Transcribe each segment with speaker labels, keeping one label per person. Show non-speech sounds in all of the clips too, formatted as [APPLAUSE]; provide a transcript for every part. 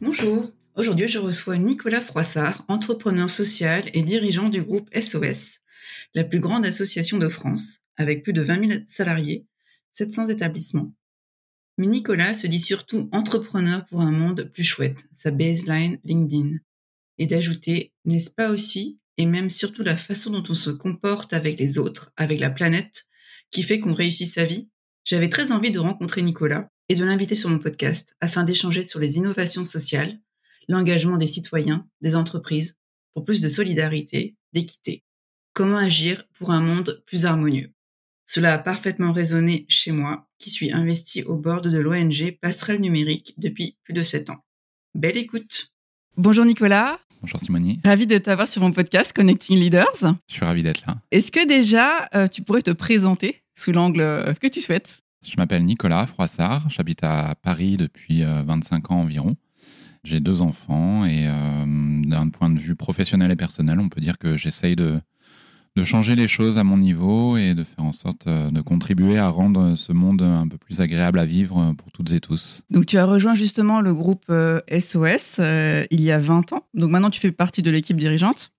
Speaker 1: Bonjour, aujourd'hui je reçois Nicolas Froissart, entrepreneur social et dirigeant du groupe SOS, la plus grande association de France, avec plus de 20 000 salariés, 700 établissements. Mais Nicolas se dit surtout entrepreneur pour un monde plus chouette, sa baseline LinkedIn. Et d'ajouter, n'est-ce pas aussi, et même surtout la façon dont on se comporte avec les autres, avec la planète, qui fait qu'on réussit sa vie? J'avais très envie de rencontrer Nicolas et de l'inviter sur mon podcast afin d'échanger sur les innovations sociales, l'engagement des citoyens, des entreprises, pour plus de solidarité, d'équité. Comment agir pour un monde plus harmonieux? Cela a parfaitement résonné chez moi, qui suis investi au bord de l'ONG Passerelle Numérique depuis plus de sept ans. Belle écoute Bonjour Nicolas
Speaker 2: Bonjour Simonie.
Speaker 1: Ravi de t'avoir sur mon podcast Connecting Leaders.
Speaker 2: Je suis ravi d'être là.
Speaker 1: Est-ce que déjà euh, tu pourrais te présenter sous l'angle euh, que tu souhaites?
Speaker 2: Je m'appelle Nicolas Froissart, j'habite à Paris depuis 25 euh, ans environ. J'ai deux enfants et d'un point de vue professionnel et personnel, on peut dire que j'essaye de, de changer les choses à mon niveau et de faire en sorte euh, de contribuer à rendre ce monde un peu plus agréable à vivre pour toutes et tous.
Speaker 1: Donc tu as rejoint justement le groupe SOS euh, euh, il y a 20 ans. Donc maintenant tu fais partie de l'équipe dirigeante.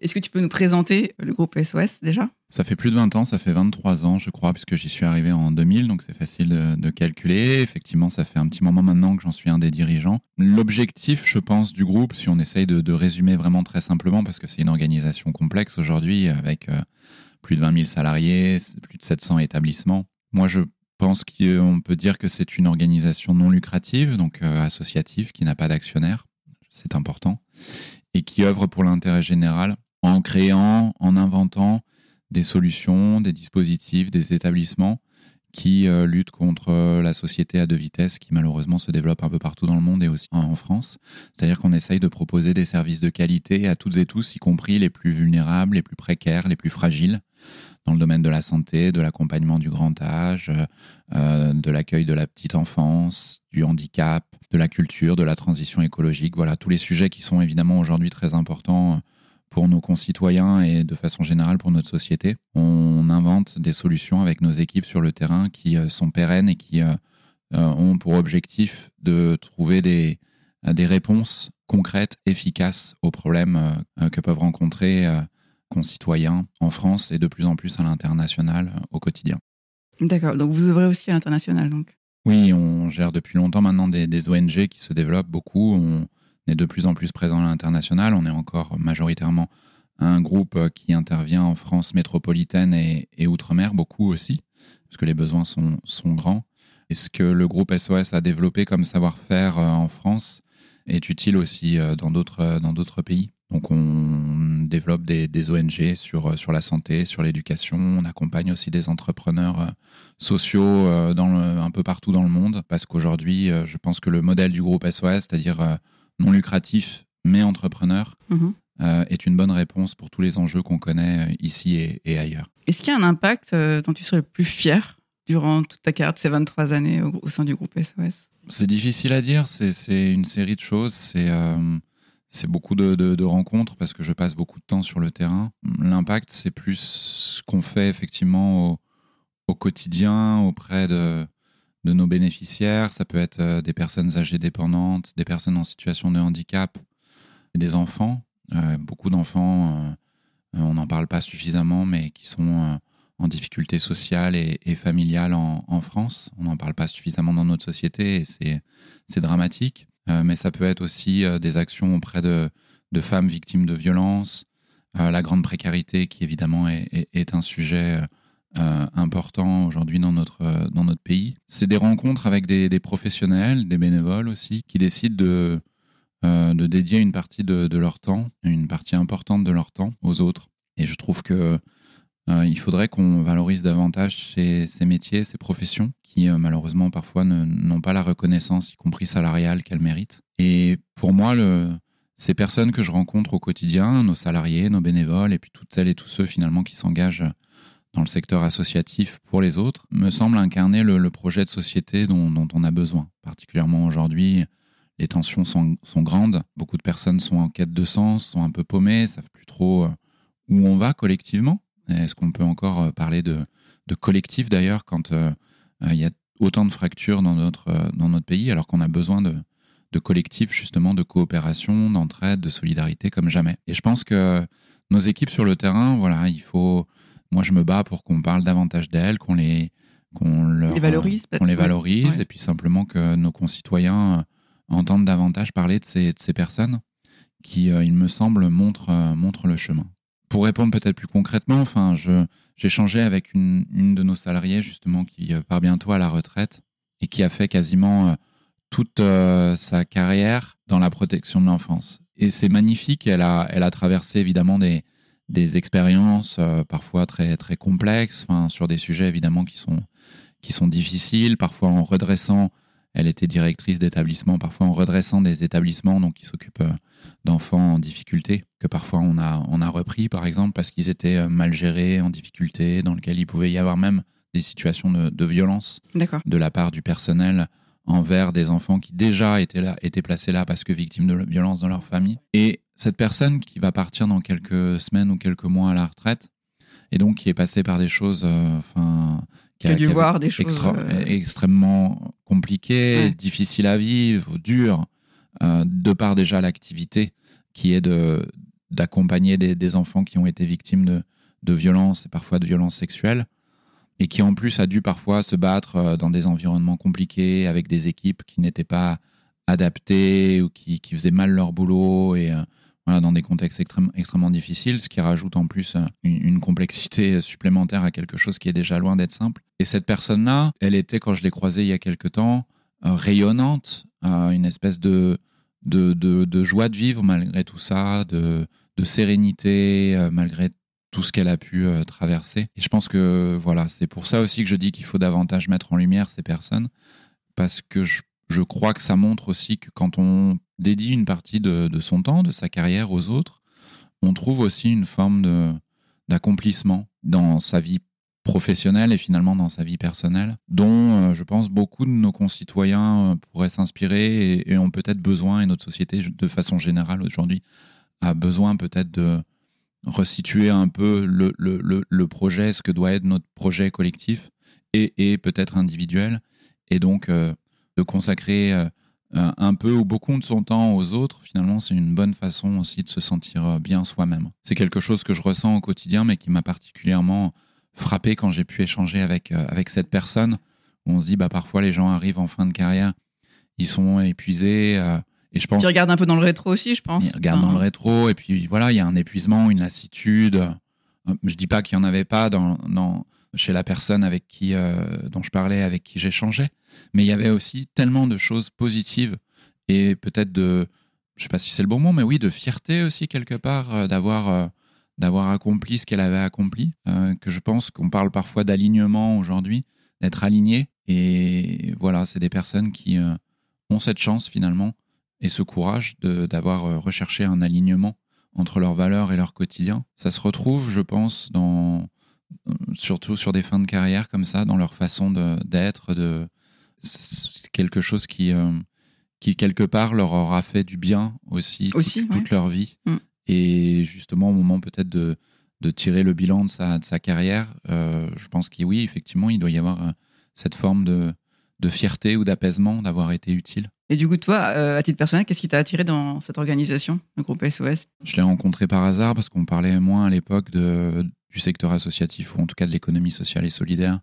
Speaker 1: Est-ce que tu peux nous présenter le groupe SOS déjà?
Speaker 2: Ça fait plus de 20 ans, ça fait 23 ans je crois, puisque j'y suis arrivé en 2000, donc c'est facile de, calculer. Effectivement, ça fait un petit moment maintenant que j'en suis un des dirigeants. L'objectif, je pense, du groupe, si on essaye de, résumer vraiment très simplement, parce que c'est une organisation complexe aujourd'hui, avec euh, plus de 20 000 salariés, plus de 700 établissements. Moi, je pense qu'on peut dire que c'est une organisation non lucrative, donc euh, associative, qui n'a pas d'actionnaire. C'est important et qui œuvre pour l'intérêt général en créant, en inventant des solutions, des dispositifs, des établissements qui euh, luttent contre euh, la société à deux vitesses qui malheureusement se développe un peu partout dans le monde et aussi en France. C'est-à-dire qu'on essaye de proposer des services de qualité à toutes et tous, y compris les plus vulnérables, les plus précaires, les plus fragiles, dans le domaine de la santé, de l'accompagnement du grand âge, euh, de l'accueil de la petite enfance, du handicap, de la culture, de la transition écologique. Voilà, tous les sujets qui sont évidemment aujourd'hui très importants pour nos concitoyens et de façon générale pour notre société. On invente des solutions avec nos équipes sur le terrain qui euh, sont pérennes et qui euh, ont pour objectif de trouver des, des réponses concrètes, efficaces aux problèmes que peuvent rencontrer concitoyens en France et de plus en plus à l'international euh, au quotidien.
Speaker 1: D'accord, donc vous ouvrez aussi à l'international donc?
Speaker 2: Oui, on gère depuis longtemps maintenant des, ONG qui se développent beaucoup. On est de plus en plus présent à l'international. On est encore majoritairement un groupe euh, qui intervient en France métropolitaine et, outre-mer, beaucoup aussi, parce que les besoins sont, grands. Et ce que le groupe SOS a développé comme savoir-faire euh, en France est utile aussi dans d'autres pays? Donc on développe des, ONG sur, sur la santé, sur l'éducation. On accompagne aussi des entrepreneurs euh, sociaux euh, dans un peu partout dans le monde parce qu'aujourd'hui, euh, je pense que le modèle du groupe SOS, c'est-à-dire non lucratif mais entrepreneur, mhm. est une bonne réponse pour tous les enjeux qu'on connaît ici et, ailleurs.
Speaker 1: Est-ce qu'il y a un impact dont tu serais le plus fier durant toute ta carrière, ces 23 années au, sein du groupe SOS
Speaker 2: C'est difficile à dire. C'est une série de choses. C'est c'est beaucoup de, rencontres parce que je passe beaucoup de temps sur le terrain. L'impact, c'est plus ce qu'on fait effectivement au, quotidien auprès de, nos bénéficiaires. Ça peut être euh, des personnes âgées dépendantes, des personnes en situation de handicap, des enfants. Euh, beaucoup d'enfants, euh, on n'en parle pas suffisamment, mais qui sont en difficulté sociale et, familiale en, France. On n'en parle pas suffisamment dans notre société c'est dramatique. mais ça peut être aussi des actions auprès de, de femmes victimes de violences, la grande précarité qui évidemment est, un sujet important aujourd'hui dans notre, dans notre pays. C'est des rencontres avec des, professionnels, des bénévoles aussi, qui décident de, de dédier une partie de, leur temps, une partie importante de leur temps aux autres. Et je trouve que euh, il faudrait qu'on valorise davantage ces, métiers, ces professions qui euh, malheureusement parfois n'ont pas la reconnaissance, y compris salariale, qu'elles méritent. Et pour moi, ces personnes que je rencontre au quotidien, nos salariés, nos bénévoles, et puis toutes celles et tous ceux finalement qui s'engagent dans le secteur associatif pour les autres, me semblent incarner le, projet de société dont, on a besoin. Particulièrement aujourd'hui, les tensions sont, sont, grandes, beaucoup de personnes sont en quête de sens, sont un peu paumées, savent plus trop euh, où on va collectivement. Est-ce qu'on peut encore euh, parler de, collectif d'ailleurs quand euh, il y a autant de fractures dans notre, dans notre pays alors qu'on a besoin de, de collectifs justement de coopération, d'entraide, de solidarité comme jamais? Et je pense que nos équipes sur le terrain, voilà, il faut. Moi, je me bats pour qu'on parle davantage d'elles, qu'on les, qu'on
Speaker 1: les valorise,
Speaker 2: qu'on les valorise, et puis simplement que nos concitoyens entendent davantage parler de ces, de ces personnes qui, il me semble, montrent, montrent le chemin pour répondre peut-être plus concrètement, enfin, j'ai échangé avec une, de nos salariées justement qui euh, part bientôt à la retraite et qui a fait quasiment euh, toute euh, sa carrière dans la protection de l'enfance. Et c'est magnifique. Elle a, elle a traversé évidemment des, des expériences parfois très, très complexes, sur des sujets évidemment qui sont, qui sont difficiles, parfois en redressant. Elle était directrice d'établissement, parfois en redressant des établissements donc qui s'occupent d'enfants en difficulté, que parfois on a, on a repris, par exemple, parce qu'ils étaient euh, mal gérés, en difficulté, dans lequel il pouvait y avoir même des situations de, de violence de la part du personnel envers des enfants qui déjà étaient, là, étaient placés là parce que victimes de violence dans leur famille. Et cette personne qui va partir dans quelques semaines ou quelques mois à la retraite, et donc qui est passée par des choses, euh, enfin,
Speaker 1: qui, a, dû voir des choses
Speaker 2: euh, extrêmement compliquées, difficiles à vivre, dures, euh, de par déjà l'activité qui est de d'accompagner des, enfants qui ont été victimes de, de violences et parfois de violences sexuelles, et qui en plus a dû parfois se battre euh, dans des environnements compliqués avec des équipes qui n'étaient pas adaptées ou qui, qui, faisaient mal leur boulot et euh, voilà, dans des contextes extrêmement difficiles, ce qui rajoute en plus une, complexité [LAUGHS] supplémentaire à quelque chose qui est déjà loin d'être simple. Et cette personne-là, elle était, quand je l'ai croisée il y a quelque temps, rayonnante, une espèce de, de, de, joie de vivre malgré tout ça, de, de sérénité euh, malgré tout ce qu'elle a pu euh, traverser. Et je pense que voilà, c'est pour ça aussi que je dis qu'il faut davantage mettre en lumière ces personnes, parce que je, je, crois que ça montre aussi que quand on dédie une partie de, son temps, de sa carrière aux autres, on trouve aussi une forme d'accomplissement dans sa vie professionnelle et finalement dans sa vie personnelle, dont euh, je pense beaucoup de nos concitoyens euh, pourraient s'inspirer et, ont peut-être besoin, et notre société de façon générale aujourd'hui a besoin peut-être de resituer un peu le, projet, ce que doit être notre projet collectif et, et peut-être individuel, et donc euh, de consacrer un peu ou beaucoup de son temps aux autres, finalement, c'est une bonne façon aussi de se sentir bien soi-même. C'est quelque chose que je ressens au quotidien, mais qui m'a particulièrement frappé quand j'ai pu échanger avec, euh, avec cette personne. Où on se dit, bah, parfois, les gens arrivent en fin de carrière, ils sont épuisés. Euh, et je pense.
Speaker 1: Ils regardent un peu dans le rétro aussi, je pense.
Speaker 2: Ils regardent dans le rétro, et puis voilà, il y a un épuisement, une lassitude. Euh, je dis pas qu'il n'y en avait pas dans, dans, chez la personne avec qui, dont je parlais, avec qui j'échangeais, mais il y avait aussi tellement de choses positives et peut-être de, je sais pas si c'est le bon mot, mais oui, de fierté aussi quelque part d'avoir d'avoir accompli ce qu'elle avait accompli, euh, que je pense qu'on parle parfois d'alignement aujourd'hui, d'être aligné. Et voilà, c'est des personnes qui euh, ont cette chance finalement et ce courage d'avoir euh, recherché un alignement entre leurs valeurs et leur quotidien. Ça se retrouve, je pense, dans, surtout sur des fins de carrière comme ça, dans leur façon d'être, de, quelque chose qui, qui quelque part leur aura fait du bien aussi, toute, leur vie. Mm. Et justement, au moment peut-être de, de, tirer le bilan de sa, de sa carrière, euh, je pense que oui, effectivement, il doit y avoir euh, cette forme de, de fierté ou d'apaisement d'avoir été utile.
Speaker 1: Et du coup, toi, euh, à titre personnel, qu'est-ce qui t'a attiré dans cette organisation, le groupe SOS
Speaker 2: Je l'ai rencontré par hasard parce qu'on parlait moins à l'époque du secteur associatif ou en tout cas de l'économie sociale et solidaire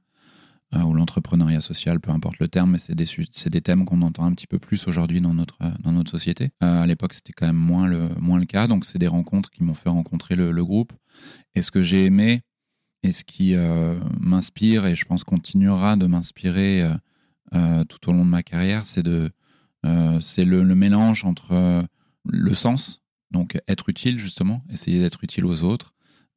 Speaker 2: ou l'entrepreneuriat social, peu importe le terme, mais c'est des, des thèmes qu'on entend un petit peu plus aujourd'hui dans notre, dans notre société. à l'époque, c'était quand même moins le, moins le cas, donc c'est des rencontres qui m'ont fait rencontrer le, le groupe. Et ce que j'ai aimé, et ce qui m'inspire, et je pense continuera de m'inspirer tout au long de ma carrière, c'est de le, mélange entre le sens, donc être utile justement, essayer d'être utile aux autres.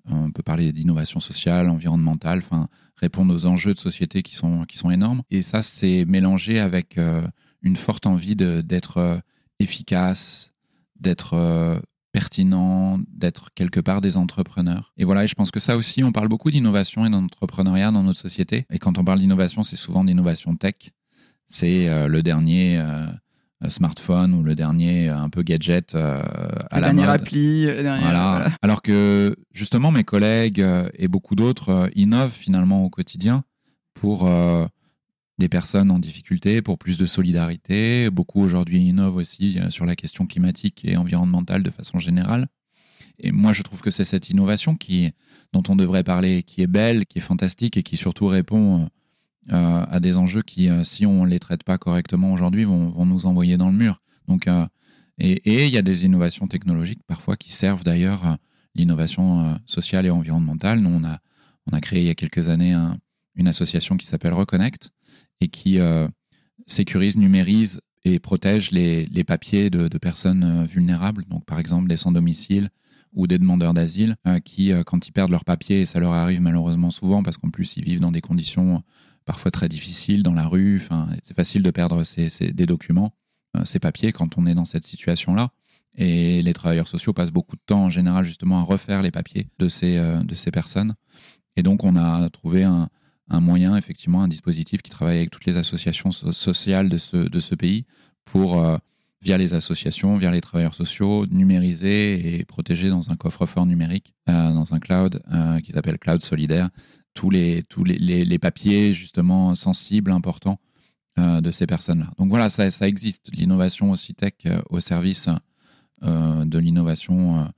Speaker 2: On peut parler d'innovation sociale, environnementale, enfin répondre aux enjeux de société qui sont, qui sont énormes. Et ça, c'est mélangé avec euh, une forte envie d'être euh, efficace, d'être euh, pertinent, d'être quelque part des entrepreneurs. Et voilà, et je pense que ça aussi, on parle beaucoup d'innovation et d'entrepreneuriat dans notre société. Et quand on parle d'innovation, c'est souvent d'innovation tech. C'est le dernier smartphone ou le dernier euh, un peu gadget euh, à la
Speaker 1: dernière appli. voilà.
Speaker 2: Alors que justement mes collègues et beaucoup d'autres innovent finalement au quotidien pour des personnes en difficulté, pour plus de solidarité. Beaucoup aujourd'hui innovent aussi sur la question climatique et environnementale de façon générale. Et moi, je trouve que c'est cette innovation qui, dont on devrait parler, qui est belle, qui est fantastique et qui surtout répond euh, à des enjeux qui, euh, si on ne les traite pas correctement aujourd'hui, vont, nous envoyer dans le mur. Donc, euh, et il y a des innovations technologiques parfois qui servent d'ailleurs l'innovation sociale et environnementale. Nous, on a, on a créé il y a quelques années une association qui s'appelle Reconnect et qui sécurise, numérise et protège les, papiers de, de, personnes vulnérables, donc par exemple des sans-domicile ou des demandeurs d'asile, qui, quand ils perdent leurs papiers, et ça leur arrive malheureusement souvent parce qu'en plus ils vivent dans des conditions parfois très difficile dans la rue. Enfin, c'est facile de perdre des documents, euh, ces papiers quand on est dans cette situation-là. Et les travailleurs sociaux passent beaucoup de temps en général justement à refaire les papiers de ces, euh, personnes. Et donc on a trouvé un, moyen, effectivement, un dispositif qui travaille avec toutes les associations sociales de ce, pays pour, euh, via les associations, via les travailleurs sociaux, numériser et protéger dans un coffre-fort numérique, dans un cloud qui s'appelle Cloud Solidaire, tous les, tous les, les, papiers justement sensibles, importants euh, de ces personnes-là. Donc voilà, ça, ça existe. L'innovation aussi tech euh, au service euh, de l'innovation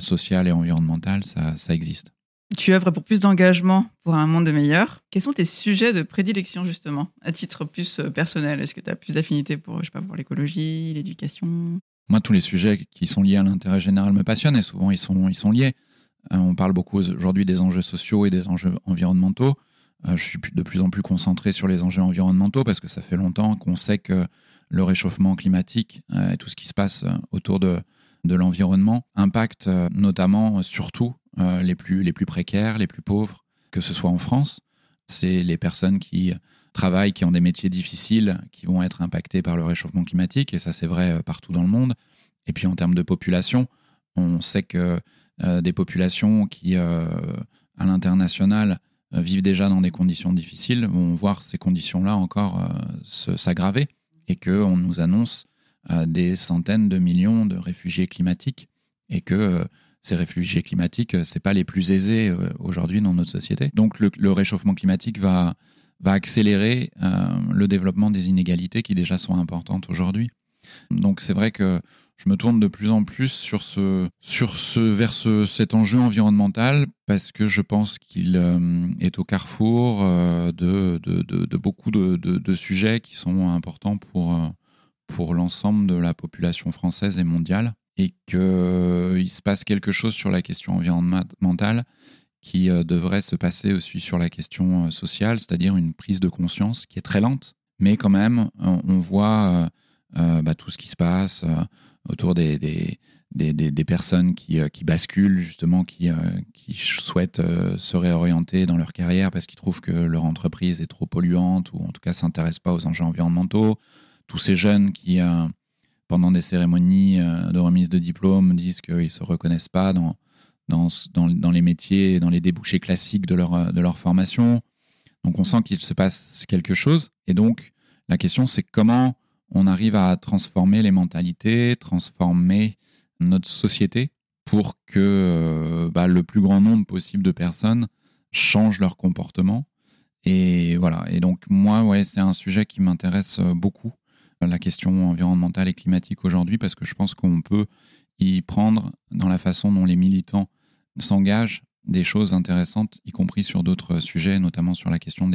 Speaker 2: sociale et environnementale, ça, ça existe.
Speaker 1: Tu œuvres pour plus d'engagement pour un monde meilleur. Quels sont tes sujets de prédilection, justement, à titre plus personnel? Est-ce que tu as plus d'affinité pour, je sais pas, pour l'écologie, l'éducation?
Speaker 2: Moi, tous les sujets qui sont liés à l'intérêt général me passionnent et souvent ils sont, ils sont liés. Euh, on parle beaucoup aujourd'hui des enjeux sociaux et des enjeux environnementaux. Euh, je suis de plus en plus concentré sur les enjeux environnementaux parce que ça fait longtemps qu'on sait que le réchauffement climatique euh, et tout ce qui se passe autour de, de l'environnement impacte notamment, surtout, les, plus, les plus précaires, les plus pauvres, que ce soit en France. C'est les personnes qui travaillent, qui ont des métiers difficiles, qui vont être impactées par le réchauffement climatique, et ça c'est vrai partout dans le monde. Et puis en termes de population, on sait que des populations qui, euh, à l'international, euh, vivent déjà dans des conditions difficiles vont voir ces conditions-là encore s'aggraver et qu'on nous annonce des centaines de millions de réfugiés climatiques et que ces réfugiés climatiques, c'est pas les plus aisés aujourd'hui dans notre société. Donc le, réchauffement climatique va, va accélérer le développement des inégalités qui déjà sont importantes aujourd'hui. Donc c'est vrai que je me tourne de plus en plus sur ce, sur ce, vers cet enjeu environnemental parce que je pense qu'il euh, est au carrefour euh, de, de, de, beaucoup de, sujets qui sont importants pour, euh, pour l'ensemble de la population française et mondiale et qu'il se passe quelque chose sur la question environnementale qui devrait se passer aussi sur la question sociale, c'est-à-dire une prise de conscience qui est très lente, mais quand même, on, voit bah, tout ce qui se passe autour des, des, des, des personnes qui, euh, qui, basculent, justement, qui, euh, qui souhaitent euh, se réorienter dans leur carrière parce qu'ils trouvent que leur entreprise est trop polluante ou en tout cas s'intéressent pas aux enjeux environnementaux. Tous ces jeunes qui, pendant des cérémonies de remise de diplôme, disent qu'ils ne se reconnaissent pas dans, dans, dans, dans, les métiers, dans les débouchés classiques de leur, de leur formation. Donc on sent qu'il se passe quelque chose. Et donc la question, c'est comment on arrive à transformer les mentalités, transformer notre société pour que euh, bah, le plus grand nombre possible de personnes changent leur comportement. Et voilà. Et donc, moi, ouais, c'est un sujet qui m'intéresse euh, beaucoup, la question environnementale et climatique aujourd'hui, parce que je pense qu'on peut y prendre dans la façon dont les militants s'engagent des choses intéressantes, y compris sur d'autres sujets, notamment sur la question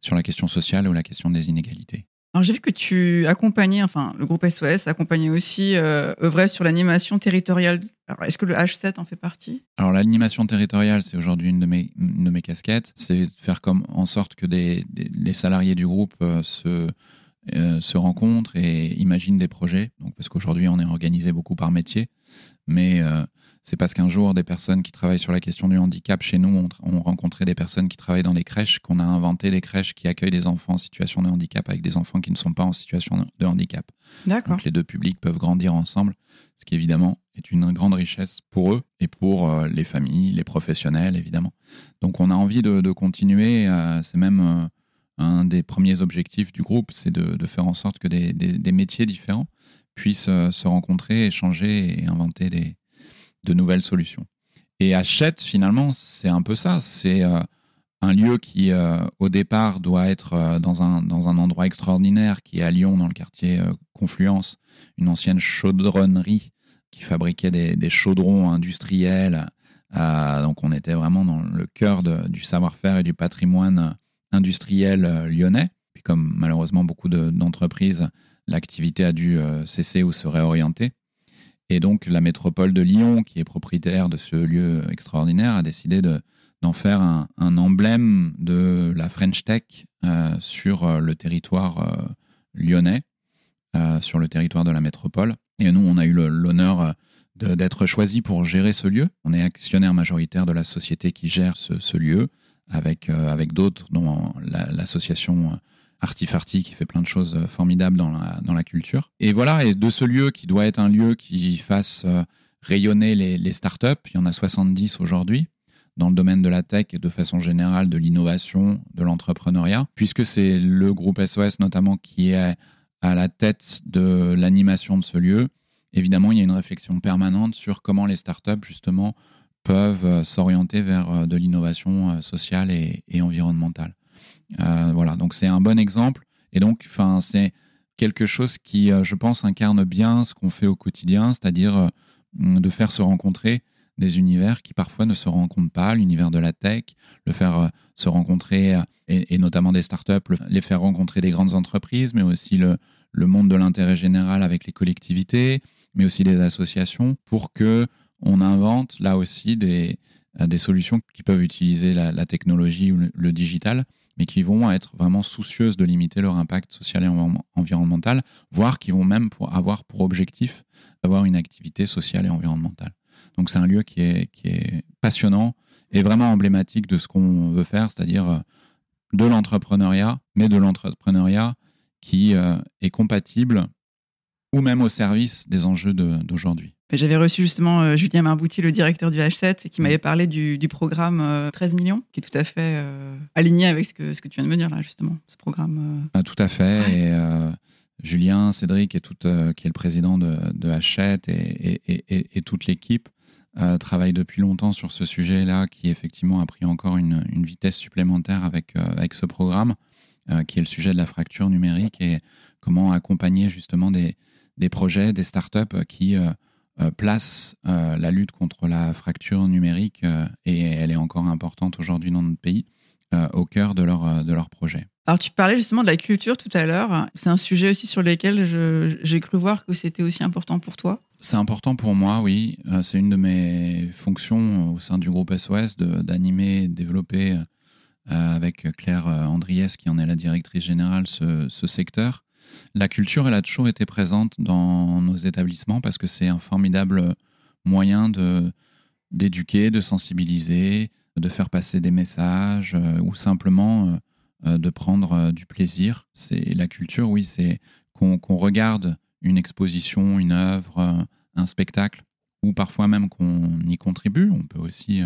Speaker 2: sur la question sociale ou la question des inégalités.
Speaker 1: Alors j'ai vu que tu accompagnais, enfin le groupe SOS accompagnait aussi, euh, œuvrait sur l'animation territoriale. Alors est-ce que le H7 en fait partie?
Speaker 2: Alors l'animation territoriale, c'est aujourd'hui une, de mes, casquettes. C'est faire comme en sorte que des, les salariés du groupe euh, se, euh, se rencontrent et imaginent des projets. Donc parce qu'aujourd'hui on est organisé beaucoup par métier, mais euh, c'est parce qu'un jour, des personnes qui travaillent sur la question du handicap chez nous ont, rencontré des personnes qui travaillent dans des crèches, qu'on a inventé des crèches qui accueillent des enfants en situation de handicap avec des enfants qui ne sont pas en situation de handicap.
Speaker 1: D'accord.
Speaker 2: Donc les deux publics peuvent grandir ensemble, ce qui évidemment est une grande richesse pour eux et pour euh, les familles, les professionnels évidemment. Donc on a envie de, continuer, euh, c'est même euh, un des premiers objectifs du groupe, c'est de, faire en sorte que des, des métiers différents puissent se rencontrer, échanger et inventer des, de nouvelles solutions. Et Hachette, finalement, c'est un peu ça. C'est euh, un lieu qui, euh, au départ, doit être euh, dans, un, dans un endroit extraordinaire, qui est à Lyon, dans le quartier Confluence, une ancienne chaudronnerie qui fabriquait des, chaudrons industriels. donc, on était vraiment dans le cœur du savoir-faire et du patrimoine industriel lyonnais. Puis, comme malheureusement beaucoup d'entreprises, l'activité a dû cesser ou se réorienter. Et donc, la métropole de Lyon, qui est propriétaire de ce lieu extraordinaire, a décidé d'en faire un, emblème de la French Tech euh, sur euh, le territoire euh, lyonnais, sur le territoire de la métropole. Et nous, on a eu l'honneur d'être choisi pour gérer ce lieu. On est actionnaire majoritaire de la société qui gère ce, lieu, avec, avec d'autres, dont l'association Artifarty qui fait plein de choses euh, formidables dans la, dans la culture. Et voilà, et de ce lieu qui doit être un lieu qui fasse euh, rayonner les, startups, il y en a 70 aujourd'hui dans le domaine de la tech et de façon générale de l'innovation, de l'entrepreneuriat, puisque c'est le groupe SOS notamment qui est à la tête de l'animation de ce lieu. Évidemment, il y a une réflexion permanente sur comment les startups, justement, peuvent euh, s'orienter vers de l'innovation sociale et environnementale. Euh, voilà, donc c'est un bon exemple. Et donc, c'est quelque chose qui, euh, je pense, incarne bien ce qu'on fait au quotidien, c'est-à-dire euh, de faire se rencontrer des univers qui parfois ne se rencontrent pas, l'univers de la tech, le faire se rencontrer, et, notamment des startups, les faire rencontrer des grandes entreprises, mais aussi le, le monde de l'intérêt général avec les collectivités, mais aussi des associations, pour que on invente là aussi des, des solutions qui peuvent utiliser la, technologie ou le digital mais qui vont être vraiment soucieuses de limiter leur impact social et environnemental, voire qui vont même avoir pour objectif d'avoir une activité sociale et environnementale. Donc c'est un lieu qui est, qui est passionnant et vraiment emblématique de ce qu'on veut faire, c'est-à-dire euh, de l'entrepreneuriat, mais de l'entrepreneuriat qui euh, est compatible ou même au service des enjeux d'aujourd'hui.
Speaker 1: J'avais reçu justement euh, Julien Marbouti, le directeur du H7, qui m'avait parlé du, programme 13 euh, millions, qui est tout à fait euh, aligné avec ce que, ce que tu viens de me dire là, justement, ce programme.
Speaker 2: Ah, tout à fait. Et Julien, Cédric, et tout, qui est le président de, H7 et, et, et toute l'équipe, travaillent depuis longtemps sur ce sujet-là, qui effectivement a pris encore une, une vitesse supplémentaire avec, avec ce programme, qui est le sujet de la fracture numérique et comment accompagner justement des, des projets, des startups qui euh, place euh, la lutte contre la fracture numérique, euh, et elle est encore importante aujourd'hui dans notre pays, au cœur de leur, de leur projet.
Speaker 1: Alors tu parlais justement de la culture tout à l'heure. C'est un sujet aussi sur lequel j'ai cru voir que c'était aussi important pour toi?
Speaker 2: C'est important pour moi, oui. C'est une de mes fonctions au sein du groupe SOS d'animer, développer avec Claire Andriès, qui en est la directrice générale, ce, ce secteur. La culture, elle a toujours été présente dans nos établissements parce que c'est un formidable moyen de d'éduquer, de sensibiliser, de faire passer des messages euh, ou simplement euh, euh, de prendre du plaisir. C'est la culture, oui, c'est qu'on regarde une exposition, une œuvre, un spectacle, ou parfois même qu'on y contribue. On peut aussi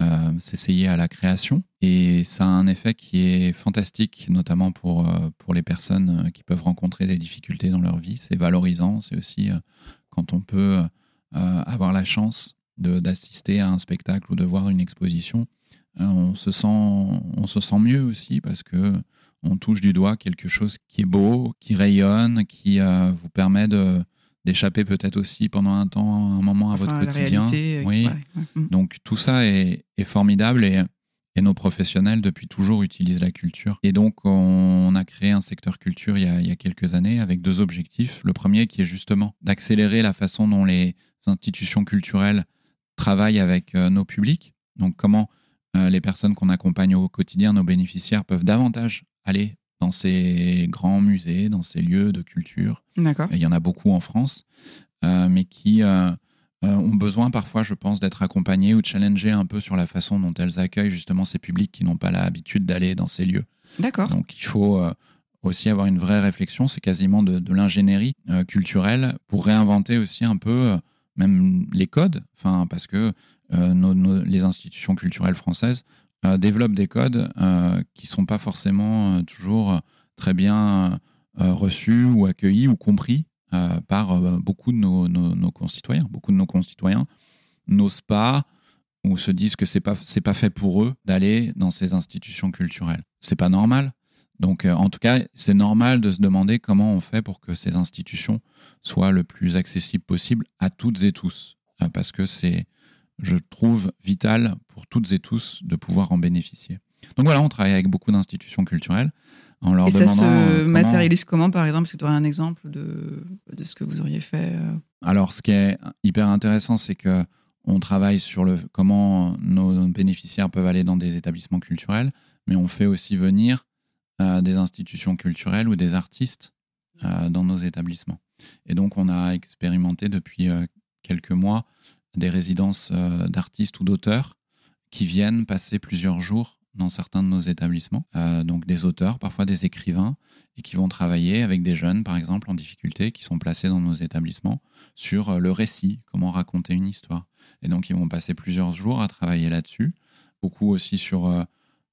Speaker 2: euh, s'essayer à la création. Et ça a un effet qui est fantastique, notamment pour, euh, pour les personnes euh, qui peuvent rencontrer des difficultés dans leur vie. C'est valorisant, c'est aussi quand on peut avoir la chance d'assister à un spectacle ou de voir une exposition, on, se sent, on se sent mieux aussi parce que on touche du doigt quelque chose qui est beau, qui rayonne, qui vous permet de, d'échapper peut-être aussi pendant un temps, un moment à votre quotidien.
Speaker 1: Réalité,
Speaker 2: oui. Mm. Donc tout ça est, est formidable et, et, nos professionnels depuis toujours utilisent la culture. Et donc on a créé un secteur culture il y a, il y a quelques années avec deux objectifs. Le premier qui est justement d'accélérer la façon dont les institutions culturelles travaillent avec euh, nos publics. Donc comment euh, les personnes qu'on accompagne au quotidien, nos bénéficiaires, peuvent davantage aller dans ces grands musées, dans ces lieux de culture.
Speaker 1: D'accord.
Speaker 2: Il y en a beaucoup en France, euh, mais qui euh, euh, ont besoin parfois, je pense, d'être accompagnés ou challengés un peu sur la façon dont elles accueillent justement ces publics qui n'ont pas l'habitude d'aller dans ces lieux.
Speaker 1: D'accord.
Speaker 2: Donc il faut aussi avoir une vraie réflexion, c'est quasiment de, de l'ingénierie culturelle pour réinventer aussi un peu même les codes, enfin parce que nos, les institutions culturelles françaises développent des codes euh, qui ne sont pas forcément euh, toujours très bien reçus ou accueillis ou compris par beaucoup de nos, concitoyens. Beaucoup de nos concitoyens n'osent pas ou se disent que c'est pas pas fait pour eux d'aller dans ces institutions culturelles. C'est pas normal. Donc en tout cas, c'est normal de se demander comment on fait pour que ces institutions soient le plus accessibles possible à toutes et tous parce que c'est je trouve vital pour toutes et tous de pouvoir en bénéficier. Donc voilà, on travaille avec beaucoup d'institutions culturelles en leur
Speaker 1: et
Speaker 2: demandant.
Speaker 1: ça se
Speaker 2: euh,
Speaker 1: matérialise comment, par exemple? Est-ce que tu aurais un exemple de, de ce que vous auriez fait euh?
Speaker 2: Alors, ce qui est hyper intéressant, c'est que on travaille sur le comment nos bénéficiaires peuvent aller dans des établissements culturels, mais on fait aussi venir euh, des institutions culturelles ou des artistes dans nos établissements. Et donc, on a expérimenté depuis quelques mois des résidences euh, d'artistes ou d'auteurs qui viennent passer plusieurs jours dans certains de nos établissements. Euh, donc des auteurs, parfois des écrivains, et qui vont travailler avec des jeunes, par exemple, en difficulté, qui sont placés dans nos établissements sur euh, le récit, comment raconter une histoire. Et donc ils vont passer plusieurs jours à travailler là-dessus, beaucoup aussi sur,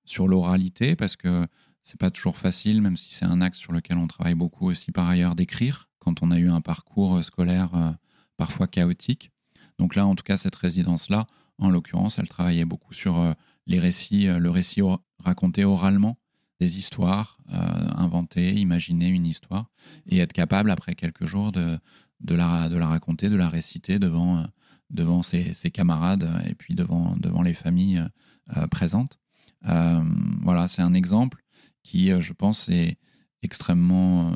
Speaker 2: sur l'oralité, parce que c'est pas toujours facile, même si c'est un axe sur lequel on travaille beaucoup aussi par ailleurs, d'écrire, quand on a eu un parcours scolaire parfois chaotique. Donc là, en tout cas, cette résidence-là, en l'occurrence, elle travaillait beaucoup sur euh, les récits, euh, le récit raconté oralement, des histoires, euh, inventer, imaginer une histoire, et être capable, après quelques jours, de, la, raconter, de la réciter devant, devant ses, camarades et puis devant, devant les familles présentes. voilà, c'est un exemple qui, je pense, est extrêmement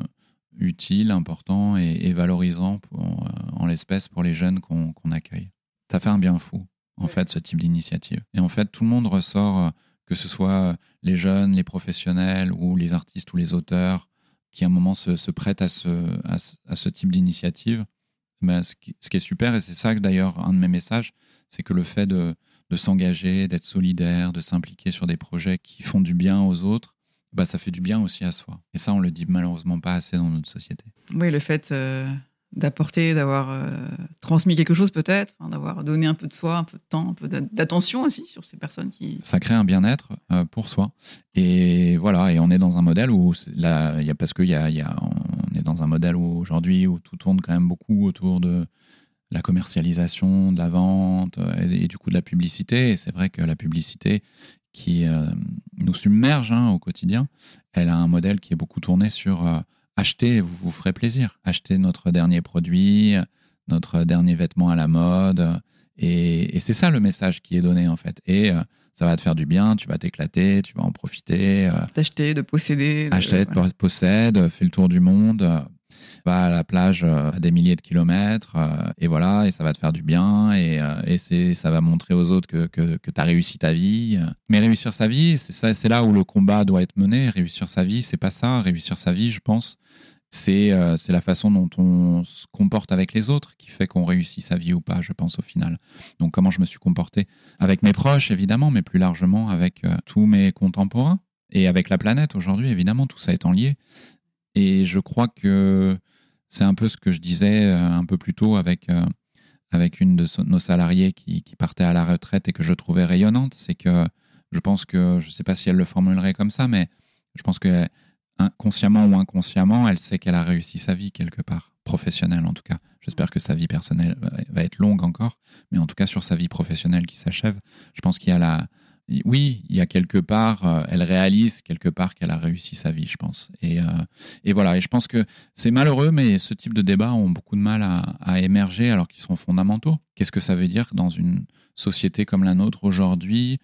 Speaker 2: utile, important et, valorisant pour, euh, en l'espèce pour les jeunes qu'on accueille. Ça fait un bien fou, en fait, ce type d'initiative. Et en fait, tout le monde ressort, euh, que ce soit les jeunes, les professionnels ou les artistes ou les auteurs, qui à un moment se, prêtent à ce, à ce, type d'initiative. Ben, ce, qui, ce, qui, est super, et c'est ça d'ailleurs, un de mes messages, c'est que le fait de, de s'engager, d'être solidaire, de s'impliquer sur des projets qui font du bien aux autres, bah, ça fait du bien aussi à soi. Et ça, on le dit malheureusement pas assez dans notre société.
Speaker 1: Oui, le fait euh, d'apporter, d'avoir euh, transmis quelque chose peut-être, d'avoir donné un peu de soi, un peu de temps, un peu d'attention aussi sur ces personnes qui...
Speaker 2: Ça crée un bien-être euh, pour soi. Et voilà, et on est dans un modèle où, là, y a, parce qu'on y a, y a, on est dans un modèle où aujourd'hui où tout tourne quand même beaucoup autour de la commercialisation, de la vente et, et du coup de la publicité. Et c'est vrai que la publicité, qui euh, nous submerge hein, au quotidien, elle a un modèle qui est beaucoup tourné sur euh, acheter, vous vous ferez plaisir, acheter notre dernier produit, notre dernier vêtement à la mode. Et, c'est ça le message qui est donné en fait. Et euh, ça va te faire du bien, tu vas t'éclater, tu vas en profiter.
Speaker 1: D'acheter, de posséder.
Speaker 2: Acheter, de, possède, fais le tour du monde va à la plage euh, à des milliers de kilomètres, euh, et voilà, et ça va te faire du bien, et, euh, et c'est, ça va montrer aux autres que, que, que tu as réussi ta vie. Mais réussir sa vie, c'est, ça, c'est là où le combat doit être mené. Réussir sa vie, c'est pas ça. Réussir sa vie, je pense, c'est, c'est la façon dont on se comporte avec les autres qui fait qu'on réussit sa vie ou pas, je pense, au final. Donc, comment je me suis comporté avec mes proches, évidemment, mais plus largement avec tous mes contemporains et avec la planète aujourd'hui, évidemment, tout ça étant lié. Et je crois que c'est un peu ce que je disais euh, un peu plus tôt avec, euh, avec une de nos salariés qui, qui, partait à la retraite et que je trouvais rayonnante. C'est que je pense que, je ne sais pas si elle le formulerait comme ça, mais je pense que consciemment ou inconsciemment, elle sait qu'elle a réussi sa vie quelque part, professionnelle en tout cas. J'espère que sa vie personnelle va être longue encore, mais en tout cas sur sa vie professionnelle qui s'achève, je pense qu'il y a la, oui, il y a quelque part, euh, elle réalise quelque part qu'elle a réussi sa vie, je pense. Et, euh, et voilà, et je pense que c'est malheureux, mais ce type de débats ont beaucoup de mal à, émerger alors qu'ils sont fondamentaux. Qu'est-ce que ça veut dire dans une société comme la nôtre aujourd'hui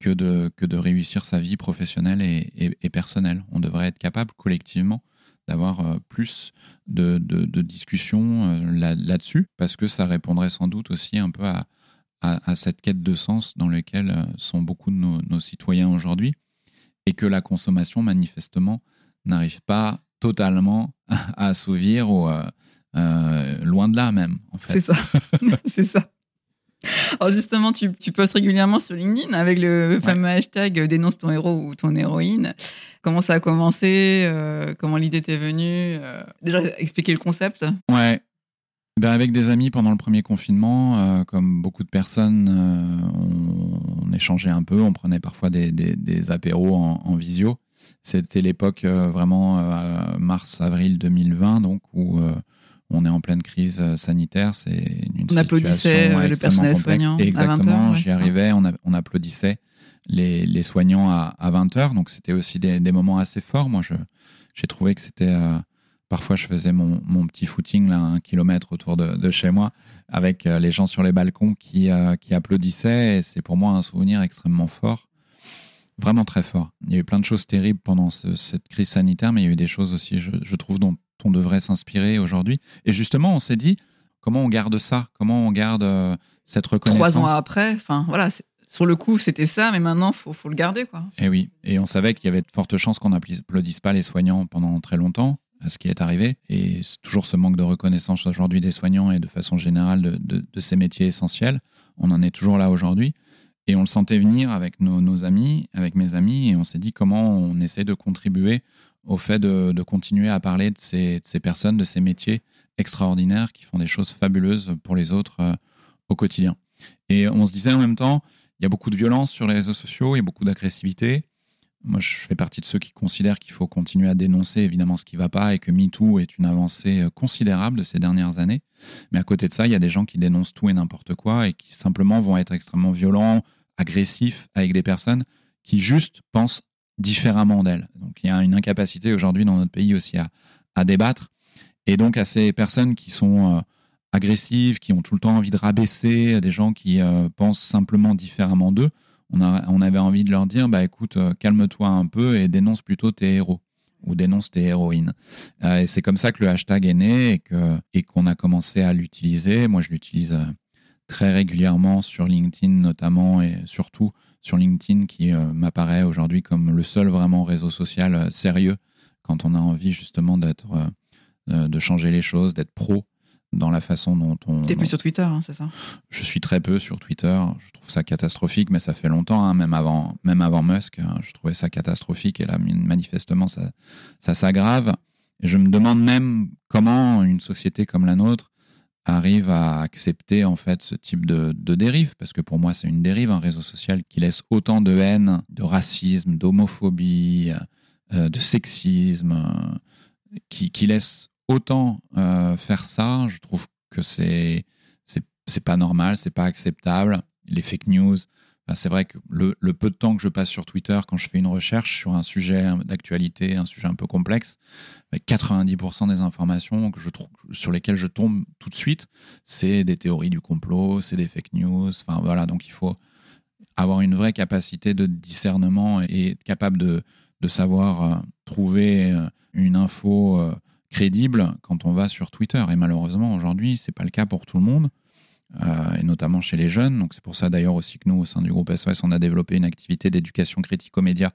Speaker 2: que de, réussir sa vie professionnelle et, personnelle? On devrait être capable collectivement d'avoir euh, plus de, discussions là-dessus, parce que ça répondrait sans doute aussi un peu à, à, cette quête de sens dans laquelle euh, sont beaucoup de nos, citoyens aujourd'hui, et que la consommation, manifestement, n'arrive pas totalement [LAUGHS] à assouvir ou euh, euh, loin de là même. En fait.
Speaker 1: C'est ça. [LAUGHS] C'est ça. Alors justement, tu, tu, postes régulièrement sur LinkedIn avec le fameux hashtag dénonce ton héros ou ton héroïne. Comment ça a commencé Comment l'idée t'est venue Déjà, expliquer le concept.
Speaker 2: Ouais, ben avec des amis pendant le premier confinement, euh, comme beaucoup de personnes, euh, on, échangeait un peu, on prenait parfois des, des, apéros en, visio. C'était l'époque euh, vraiment mars-avril 2020, donc où on est en pleine crise sanitaire. C'est une
Speaker 1: on applaudissait le personnel soignant
Speaker 2: exactement, j'y arrivais, on, on, applaudissait les, les soignants à, à 20h, donc c'était aussi des, des, moments assez forts. Moi, j'ai trouvé que c'était Parfois, je faisais mon, mon, petit footing, là, un kilomètre autour de, de chez moi, avec euh, les gens sur les balcons qui, euh, qui applaudissaient. Et c'est pour moi un souvenir extrêmement fort, vraiment très fort. Il y a eu plein de choses terribles pendant cette crise sanitaire, mais il y a eu des choses aussi, je, je trouve, dont on devrait s'inspirer aujourd'hui. Et justement, on s'est dit, comment on garde ça? Comment on garde euh, cette reconnaissance?
Speaker 1: Trois ans après, enfin voilà, sur le coup, c'était ça, mais maintenant, il faut, faut, le garder. Quoi.
Speaker 2: Et oui, et on savait qu'il y avait de fortes chances qu'on n'applaudisse pas les soignants pendant très longtemps à ce qui est arrivé. Et toujours ce manque de reconnaissance aujourd'hui des soignants et de façon générale de, ces métiers essentiels. On en est toujours là aujourd'hui. Et on le sentait venir avec nos, amis, avec mes amis, et on s'est dit comment on essaie de contribuer au fait de, continuer à parler de ces, de ces, personnes, de ces métiers extraordinaires qui font des choses fabuleuses pour les autres euh, au quotidien. Et on se disait en même temps, il y a beaucoup de violence sur les réseaux sociaux, il y a beaucoup d'agressivité. Moi, je fais partie de ceux qui considèrent qu'il faut continuer à dénoncer évidemment ce qui ne va pas et que MeToo est une avancée euh, considérable de ces dernières années. Mais à côté de ça, il y a des gens qui dénoncent tout et n'importe quoi et qui simplement vont être extrêmement violents, agressifs avec des personnes qui juste pensent différemment d'elles. Donc il y a une incapacité aujourd'hui dans notre pays aussi à, à, débattre. Et donc à ces personnes qui sont euh, agressives, qui ont tout le temps envie de rabaisser, des gens qui euh, pensent simplement différemment d'eux, on, avait envie de leur dire bah écoute, euh, calme-toi un peu et dénonce plutôt tes héros ou dénonce tes héroïnes. Euh, et c'est comme ça que le hashtag est né et qu'on a commencé à l'utiliser. Moi, je l'utilise euh, très régulièrement sur LinkedIn notamment et surtout sur LinkedIn qui m'apparaît aujourd'hui comme le seul vraiment réseau social sérieux quand on a envie justement d'être de changer les choses, d'être pro dans la façon dont on.
Speaker 1: T'es plus sur Twitter, hein, c'est ça
Speaker 2: Je suis très peu sur Twitter. Je trouve ça catastrophique, mais ça fait longtemps, hein, même avant, même avant Musk, hein, je trouvais ça catastrophique et là, manifestement, ça, ça s'aggrave. Et je me demande même comment une société comme la nôtre arrive à accepter en fait ce type de, de dérive, parce que pour moi, c'est une dérive, un réseau social qui laisse autant de haine, de racisme, d'homophobie, euh, de sexisme, euh, qui, qui laisse autant euh, faire ça, je trouve que c'est c'est pas normal, c'est pas acceptable. Les fake news, c'est vrai que le, peu de temps que je passe sur Twitter quand je fais une recherche sur un sujet d'actualité, un sujet un peu complexe, 90% des informations que je trouve, sur lesquelles je tombe tout de suite, c'est des théories du complot, c'est des fake news. Enfin voilà, donc il faut avoir une vraie capacité de discernement et être capable de, de savoir euh, trouver euh, une info crédible quand on va sur Twitter. Et malheureusement, aujourd'hui, c'est pas le cas pour tout le monde, euh, et notamment chez les jeunes. Donc c'est pour ça d'ailleurs aussi que nous, au sein du groupe SOS, on a développé une activité d'éducation critique aux médias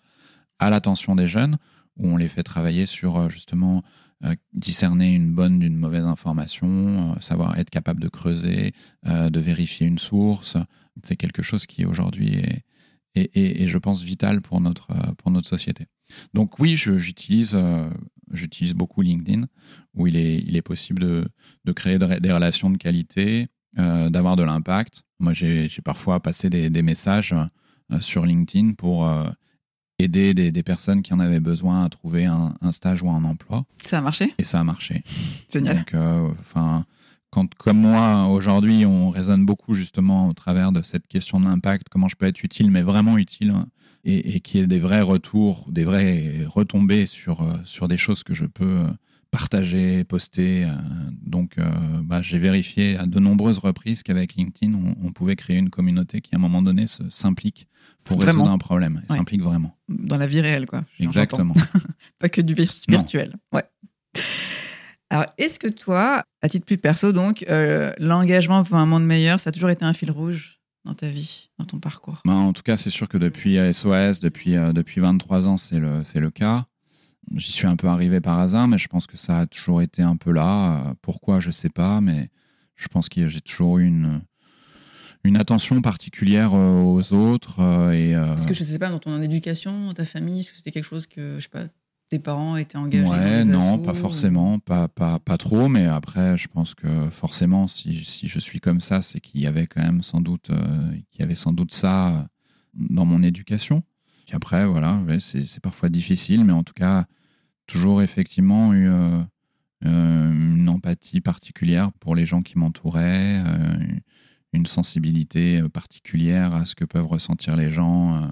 Speaker 2: à l'attention des jeunes, où on les fait travailler sur euh, justement euh, discerner une bonne d'une mauvaise information, savoir être capable de creuser, de vérifier une source. C'est quelque chose qui aujourd'hui est, est, je pense, vital pour notre, pour notre société. Donc oui, j'utilise j'utilise beaucoup LinkedIn, où il est, il est possible de, de créer des relations de qualité, euh, d'avoir de l'impact. Moi, j'ai parfois passé des, des messages euh, sur LinkedIn pour euh, aider des, des, personnes qui en avaient besoin à trouver un, un, stage ou un emploi.
Speaker 1: Ça a marché?
Speaker 2: Et ça a marché. [LAUGHS]
Speaker 1: Génial.
Speaker 2: Donc, enfin quand, comme moi, aujourd'hui, on raisonne beaucoup justement au travers de cette question de l'impact, comment je peux être utile, mais vraiment utile, hein, et, et qu'il y ait des vrais retours, des vraies retombées sur, euh, sur des choses que je peux euh, partager, poster. Donc, bah, j'ai vérifié à de nombreuses reprises qu'avec LinkedIn, on, pouvait créer une communauté qui, à un moment donné, s'implique pour résoudre un problème. s'implique vraiment.
Speaker 1: Dans la vie réelle, quoi.
Speaker 2: Exactement. [LAUGHS]
Speaker 1: Pas que du virtuel. Ouais. Alors, est-ce que toi, à titre plus perso, donc, euh, l'engagement pour un monde meilleur, ça a toujours été un fil rouge? Dans ta vie, dans ton parcours?
Speaker 2: Ben, En tout cas, c'est sûr que depuis SOS, depuis, euh, depuis 23 ans, c'est le, le cas. J'y suis un peu arrivé par hasard, mais je pense que ça a toujours été un peu là. Pourquoi, je ne sais pas, mais je pense que j'ai toujours eu une, une attention particulière euh, aux autres. Et,
Speaker 1: Est-ce que je ne sais pas, dans ton éducation, dans ta famille, est-ce que c'était quelque chose que, je sais pas, tes parents étaient engagés
Speaker 2: ouais, non, pas forcément, pas, pas, pas trop, mais après, je pense que forcément, si, si je suis comme ça, c'est qu'il y avait quand même sans doute, euh, qu'il y avait sans doute ça dans mon éducation. Puis après, voilà, c'est parfois difficile, mais en tout cas, toujours effectivement eu euh, euh, une empathie particulière pour les gens qui m'entouraient, une sensibilité particulière à ce que peuvent ressentir les gens.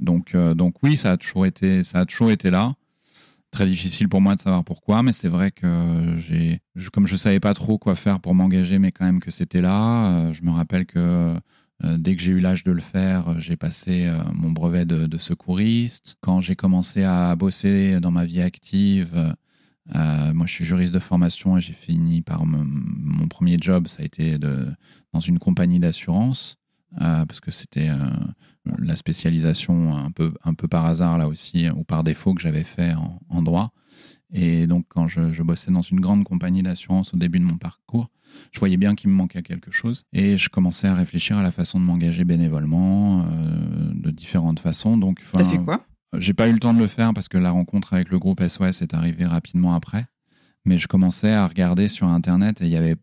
Speaker 2: donc, donc oui, ça a toujours été, ça a toujours été là très difficile pour moi de savoir pourquoi, mais c'est vrai que j'ai, comme je savais pas trop quoi faire pour m'engager, mais quand même que c'était là. Euh, je me rappelle que euh, dès que j'ai eu l'âge de le faire, j'ai passé euh, mon brevet de, secouriste. Quand j'ai commencé à bosser dans ma vie active, moi je suis juriste de formation et j'ai fini par mon premier job, ça a été dans une compagnie d'assurance. Parce que c'était la spécialisation un peu, un peu par hasard là aussi, ou par défaut que j'avais fait en, droit. Et donc quand je, bossais dans une grande compagnie d'assurance au début de mon parcours, je voyais bien qu'il me manquait quelque chose. Et je commençais à réfléchir à la façon de m'engager bénévolement, euh, de différentes façons. Donc,
Speaker 1: T'as fait quoi?
Speaker 2: J'ai pas eu le temps de le faire parce que la rencontre avec le groupe SOS est arrivée rapidement après. Mais je commençais à regarder sur Internet et il y avait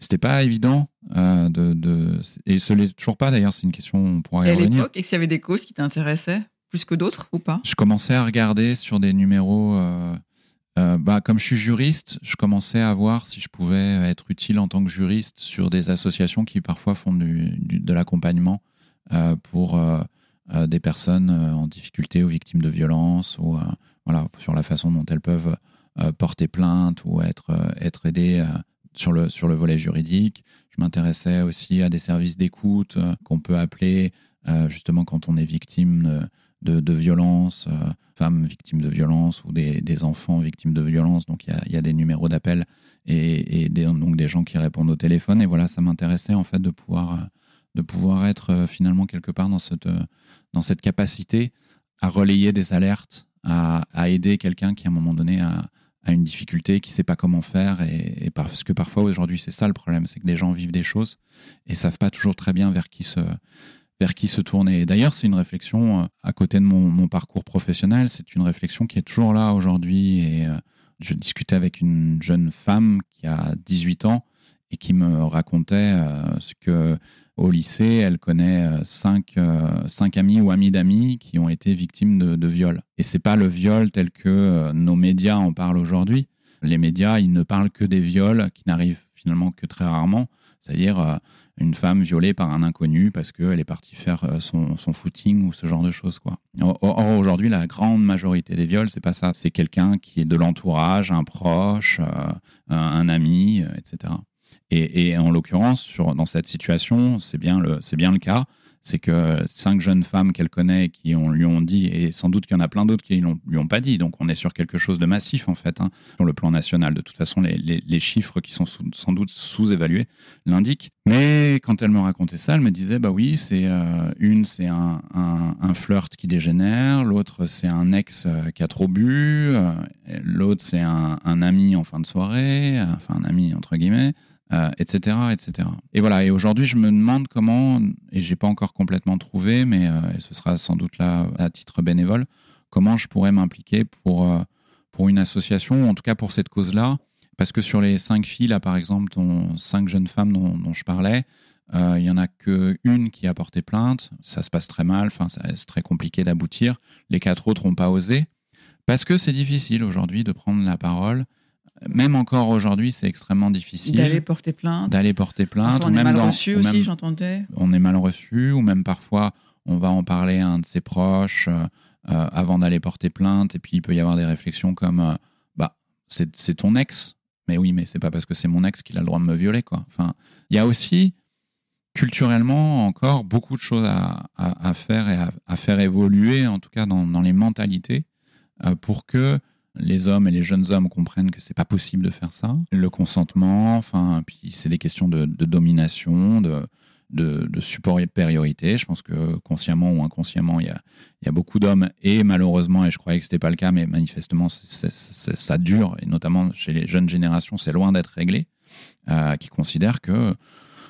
Speaker 2: c'était pas évident euh, de, de, et ce l'est toujours pas d'ailleurs c'est une question on pourra y,
Speaker 1: et
Speaker 2: à
Speaker 1: l'époque est-ce qu'il y avait des causes qui t'intéressaient plus que d'autres ou pas?
Speaker 2: Je commençais à regarder sur des numéros euh, euh, bah, comme je suis juriste je commençais à voir si je pouvais être utile en tant que juriste sur des associations qui parfois font du, de l'accompagnement pour des personnes en difficulté ou victimes de violences ou voilà sur la façon dont elles peuvent porter plainte ou être être aidées sur le, sur le volet juridique. Je m'intéressais aussi à des services d'écoute euh, qu'on peut appeler euh, justement quand on est victime de, de violences, euh, femmes victimes de violences ou des, des, enfants victimes de violences. Donc il y a, y a, des numéros d'appel et, et des, donc des gens qui répondent au téléphone. Et voilà, ça m'intéressait en fait de pouvoir, de pouvoir être finalement quelque part dans cette, dans cette capacité à relayer des alertes, à, à aider quelqu'un qui à un moment donné a, à une difficulté, qui ne sait pas comment faire. Et, parce que parfois, aujourd'hui, c'est ça le problème, c'est que les gens vivent des choses et savent pas toujours très bien vers qui se, vers qui se tourner. D'ailleurs, c'est une réflexion, euh, à côté de mon, parcours professionnel, c'est une réflexion qui est toujours là aujourd'hui. Et euh, je discutais avec une jeune femme qui a 18 ans et qui me racontait euh, ce que au lycée, elle connaît euh, cinq, euh, cinq amis ou amis d'amis qui ont été victimes de, de viol. Et c'est pas le viol tel que nos médias en parlent aujourd'hui. Les médias, ils ne parlent que des viols qui n'arrivent finalement que très rarement. C'est-à-dire une femme violée par un inconnu parce qu'elle est partie faire son, son, footing ou ce genre de choses. Quoi. Or, aujourd'hui, la grande majorité des viols, c'est pas ça. C'est quelqu'un qui est de l'entourage, un proche, un ami, etc. Et, en l'occurrence, dans cette situation, c'est bien le, cas. C'est que cinq jeunes femmes qu'elle connaît qui lui ont dit, et sans doute qu'il y en a plein d'autres qui ne lui ont pas dit. Donc on est sur quelque chose de massif en fait, hein, sur le plan national. De toute façon, les, chiffres qui sont sans doute sous-évalués l'indiquent. Mais quand elle me racontait ça, elle me disait, bah oui, c'est euh, une, c'est un, flirt qui dégénère, l'autre c'est un ex euh, qui a trop bu, euh, l'autre c'est un, ami en fin de soirée, enfin un ami entre guillemets euh, etc. Et voilà. Et aujourd'hui, je me demande comment, et j'ai pas encore complètement trouvé, mais euh, ce sera sans doute là à titre bénévole, comment je pourrais m'impliquer pour euh, pour une association, ou en tout cas pour cette cause-là, parce que sur les cinq filles là, par exemple, dont cinq jeunes femmes dont, je parlais, il y en a que une qui a porté plainte. Ça se passe très mal. Enfin, c'est très compliqué d'aboutir. Les quatre autres n'ont pas osé parce que c'est difficile aujourd'hui de prendre la parole même encore aujourd'hui, c'est extrêmement difficile.
Speaker 1: D'aller porter plainte.
Speaker 2: D'aller porter plainte.
Speaker 1: on est mal reçu aussi, j'entendais.
Speaker 2: On est mal reçu, ou même parfois, on va en parler à un de ses proches euh, euh, avant d'aller porter plainte, et puis il peut y avoir des réflexions comme euh, bah, c'est ton ex, mais oui, mais c'est pas parce que c'est mon ex qu'il a le droit de me violer, quoi. Enfin, il y a aussi culturellement encore beaucoup de choses à, faire et à, faire évoluer, en tout cas dans, dans les mentalités, pour que les hommes et les jeunes hommes comprennent que c'est pas possible de faire ça. Le consentement, enfin, puis c'est des questions de, domination, de, de, de supériorité. Je pense que consciemment ou inconsciemment, il y a, y a beaucoup d'hommes et malheureusement, et je croyais que c'était pas le cas, mais manifestement, ça dure et notamment chez les jeunes générations, c'est loin d'être réglé, euh, qui considèrent que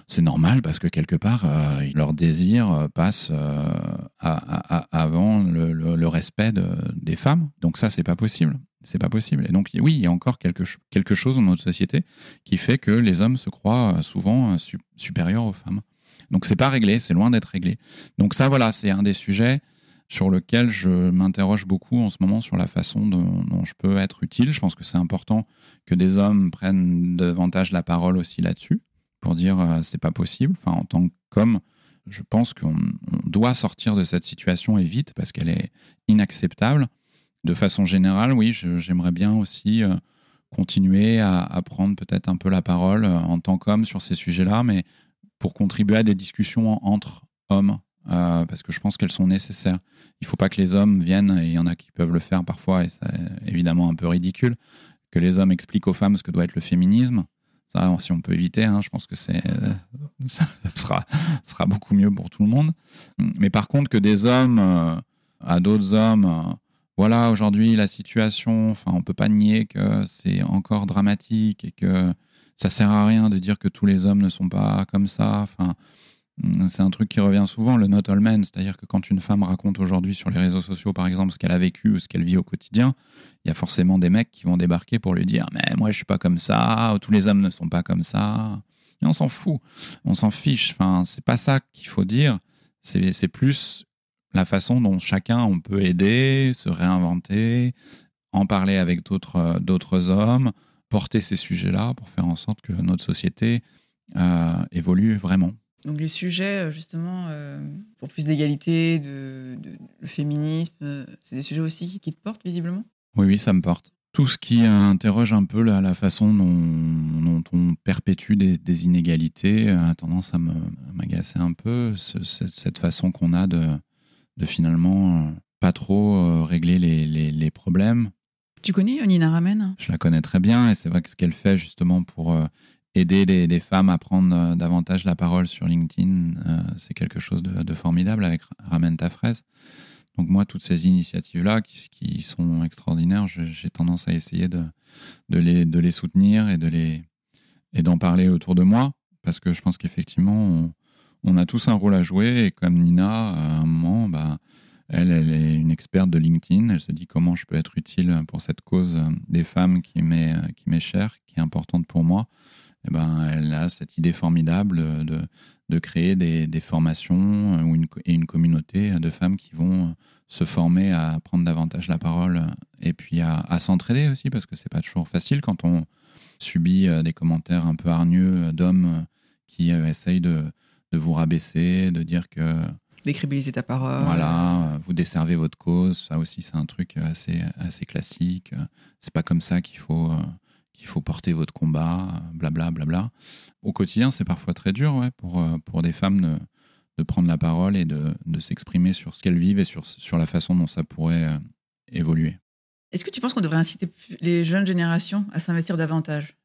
Speaker 2: c'est normal parce que quelque part, euh, leur désir euh, passe avant le, respect des femmes. Donc ça, c'est pas possible. C'est pas possible. Et donc oui, il y a encore quelque, chose dans notre société qui fait que les hommes se croient souvent supérieurs aux femmes. Donc c'est pas réglé, c'est loin d'être réglé. Donc ça, voilà, c'est un des sujets sur lequel je m'interroge beaucoup en ce moment sur la façon dont, dont je peux être utile. Je pense que c'est important que des hommes prennent davantage la parole aussi là-dessus pour dire euh, c'est pas possible. Enfin, en tant qu'homme, je pense qu'on doit sortir de cette situation et vite parce qu'elle est inacceptable. De façon générale, oui, j'aimerais bien aussi euh, continuer à, prendre peut-être un peu la parole euh, en tant qu'homme sur ces sujets-là, mais pour contribuer à des discussions entre hommes, parce que je pense qu'elles sont nécessaires. Il ne faut pas que les hommes viennent, et il y en a qui peuvent le faire parfois, et c'est évidemment un peu ridicule, que les hommes expliquent aux femmes ce que doit être le féminisme. Ça, si on peut éviter, hein, je pense que euh, [LAUGHS] ça sera, beaucoup mieux pour tout le monde. Mais par contre, que des hommes euh, à d'autres hommes, euh, voilà, aujourd'hui, la situation, enfin, on peut pas nier que c'est encore dramatique et que ça sert à rien de dire que tous les hommes ne sont pas comme ça. Enfin, Mm, c'est un truc qui revient souvent, le not all men, c'est-à-dire que quand une femme raconte aujourd'hui sur les réseaux sociaux, par exemple, ce qu'elle a vécu ou ce qu'elle vit au quotidien, il y a forcément des mecs qui vont débarquer pour lui dire Mais moi, je suis pas comme ça, tous les hommes ne sont pas comme ça. Et on s'en fout, on s'en fiche. Enfin, c'est pas ça qu'il faut dire, c'est plus la façon dont chacun on peut aider, se réinventer, en parler avec d'autres hommes, porter ces sujets-là pour faire en sorte que notre société euh, évolue vraiment.
Speaker 1: Donc les sujets, euh, justement, euh, pour plus d'égalité, de, le féminisme, euh, c'est des sujets aussi qui, te portent visiblement?
Speaker 2: Oui, oui, ça me porte. Tout ce qui interroge un peu la, façon dont, on perpétue des, inégalités a tendance à m'agacer un peu. cette façon qu'on a de, de finalement pas trop régler les, les, problèmes.
Speaker 1: Tu connais Nina Ramen?
Speaker 2: Je la connais très bien et c'est vrai que ce qu'elle fait justement pour aider des, femmes à prendre euh, davantage la parole sur LinkedIn, euh, c'est quelque chose de, formidable avec Ramène ta fraise. Donc moi, toutes ces initiatives-là qui, sont extraordinaires, j'ai tendance à essayer de, de, les, de les soutenir et de les et d'en parler autour de moi, parce que je pense qu'effectivement, on, a tous un rôle à jouer, et comme Nina, à un moment, bah, elle, elle est une experte de LinkedIn, elle se dit comment je peux être utile pour cette cause des femmes qui m'est chère, qui est importante pour moi. Eh ben, elle a cette idée formidable de, de créer des, des, formations euh, ou une, et une communauté de femmes qui vont euh, se former à prendre davantage la parole et puis à, à s'entraider aussi, parce que c'est pas toujours facile quand on subit euh, des commentaires un peu hargneux d'hommes qui essayent de, de vous rabaisser, de dire que
Speaker 1: décribiliser ta parole.
Speaker 2: Voilà, vous desservez votre cause. Ça aussi, c'est un truc assez, assez classique. C'est pas comme ça qu'il faut, il faut porter votre combat, blabla, blabla. Au quotidien, c'est parfois très dur ouais, pour, euh, pour des femmes de, de prendre la parole et de, de s'exprimer sur ce qu'elles vivent et sur, sur la façon dont ça pourrait euh, évoluer.
Speaker 1: Est-ce que tu penses qu'on devrait inciter les jeunes générations à s'investir davantage?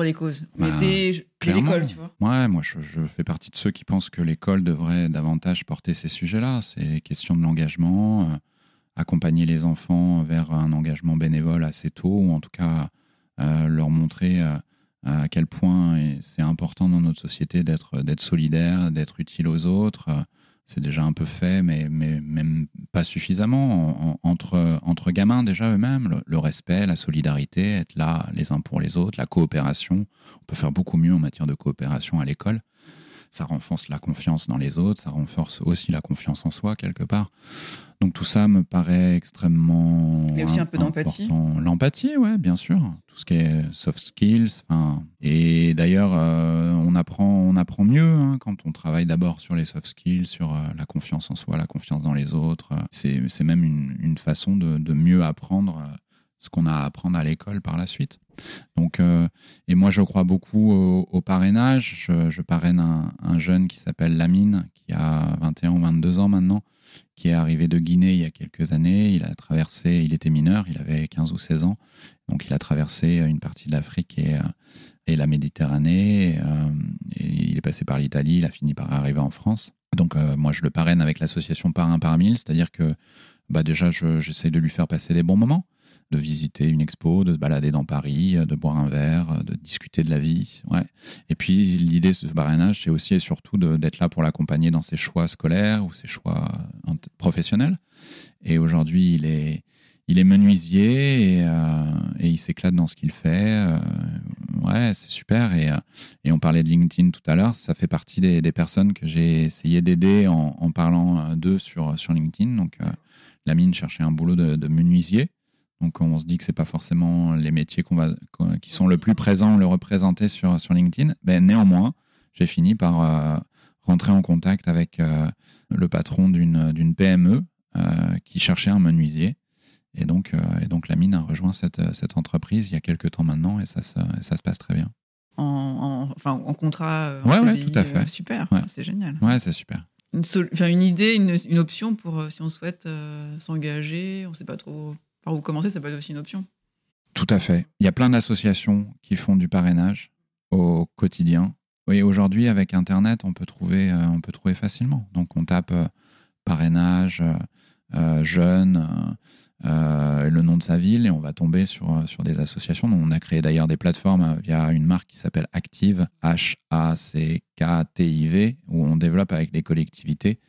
Speaker 1: Pour les causes Mais bah, dès, l'école, tu vois
Speaker 2: Ouais, moi, je, je, fais partie de ceux qui pensent que l'école devrait davantage porter ces sujets-là. C'est question de l'engagement, euh, accompagner les enfants vers un engagement bénévole assez tôt, ou en tout cas leur montrer euh, à quel point c'est important dans notre société d'être d'être solidaire, d'être utile aux autres. C'est déjà un peu fait, mais, mais même pas suffisamment. entre, entre gamins, déjà eux-mêmes, le, respect, la solidarité, être là les uns pour les autres, la coopération. On peut faire beaucoup mieux en matière de coopération à l'école. Ça renforce la confiance dans les autres, ça renforce aussi la confiance en soi quelque part. Donc tout ça me paraît extrêmement.
Speaker 1: Il y a aussi un peu d'empathie.
Speaker 2: L'empathie, ouais, bien sûr. Tout ce qui est soft skills. Et d'ailleurs, euh, on, apprend, on apprend mieux hein, quand on travaille d'abord sur les soft skills, sur euh, la confiance en soi, la confiance dans les autres. C'est même une, une façon de, de, mieux apprendre euh, ce qu'on a à apprendre à l'école par la suite. Donc, et moi, je crois beaucoup au, parrainage. Je, parraine un, un, jeune qui s'appelle Lamine, qui a 21 ou 22 ans maintenant, qui est arrivé de Guinée il y a quelques années. Il a traversé, il était mineur, il avait 15 ou 16 ans. Donc il a traversé une partie de l'Afrique et, euh, et, la Méditerranée. Euh, et, il est passé par l'Italie, il a fini par arriver en France. Donc euh, moi je le parraine avec l'association par un par mille, c'est-à-dire que bah, déjà j'essaie de lui faire passer des bons moments de visiter une expo, de se balader dans Paris, euh, de boire un verre, euh, de discuter de la vie. Ouais. Et puis l'idée de ce parrainage, c'est aussi et surtout d'être là pour l'accompagner dans ses choix scolaires ou ses choix euh, professionnels. Et aujourd'hui, il est, il est menuisier et, il s'éclate dans ce qu'il fait. ouais, c'est super. Et, et, on parlait de LinkedIn tout à l'heure. Ça fait partie des, des personnes que j'ai essayé d'aider en, en, parlant d'eux sur, sur LinkedIn. Donc, la mine cherchait un boulot de, de menuisier. Donc on se dit que c'est pas forcément les métiers qu'on va, qui sont le plus présents, le représenter sur, sur LinkedIn. Ben, néanmoins, j'ai fini par euh, rentrer en contact avec euh, le patron d'une PME euh, qui cherchait un menuisier. Et donc, et donc la mine a rejoint cette, cette entreprise il y a quelques temps maintenant et ça se, ça se passe très bien.
Speaker 1: En, enfin, en contrat
Speaker 2: en ouais, ouais, tout à fait.
Speaker 1: super, c'est génial.
Speaker 2: Ouais, c'est super.
Speaker 1: Une, une idée, une, une, option pour si on souhaite s'engager, on ne sait pas trop par où ça peut être aussi une option.
Speaker 2: Tout à fait. Il y a plein d'associations qui font du parrainage au quotidien. Et aujourd'hui, avec Internet, on peut trouver, euh, on peut trouver facilement. Donc, on tape euh, parrainage, euh, jeune, le nom de sa ville, et on va tomber sur, des associations. On a créé d'ailleurs des plateformes via une marque qui s'appelle Active, H-A-C-K-T-I-V, où on développe avec collectivités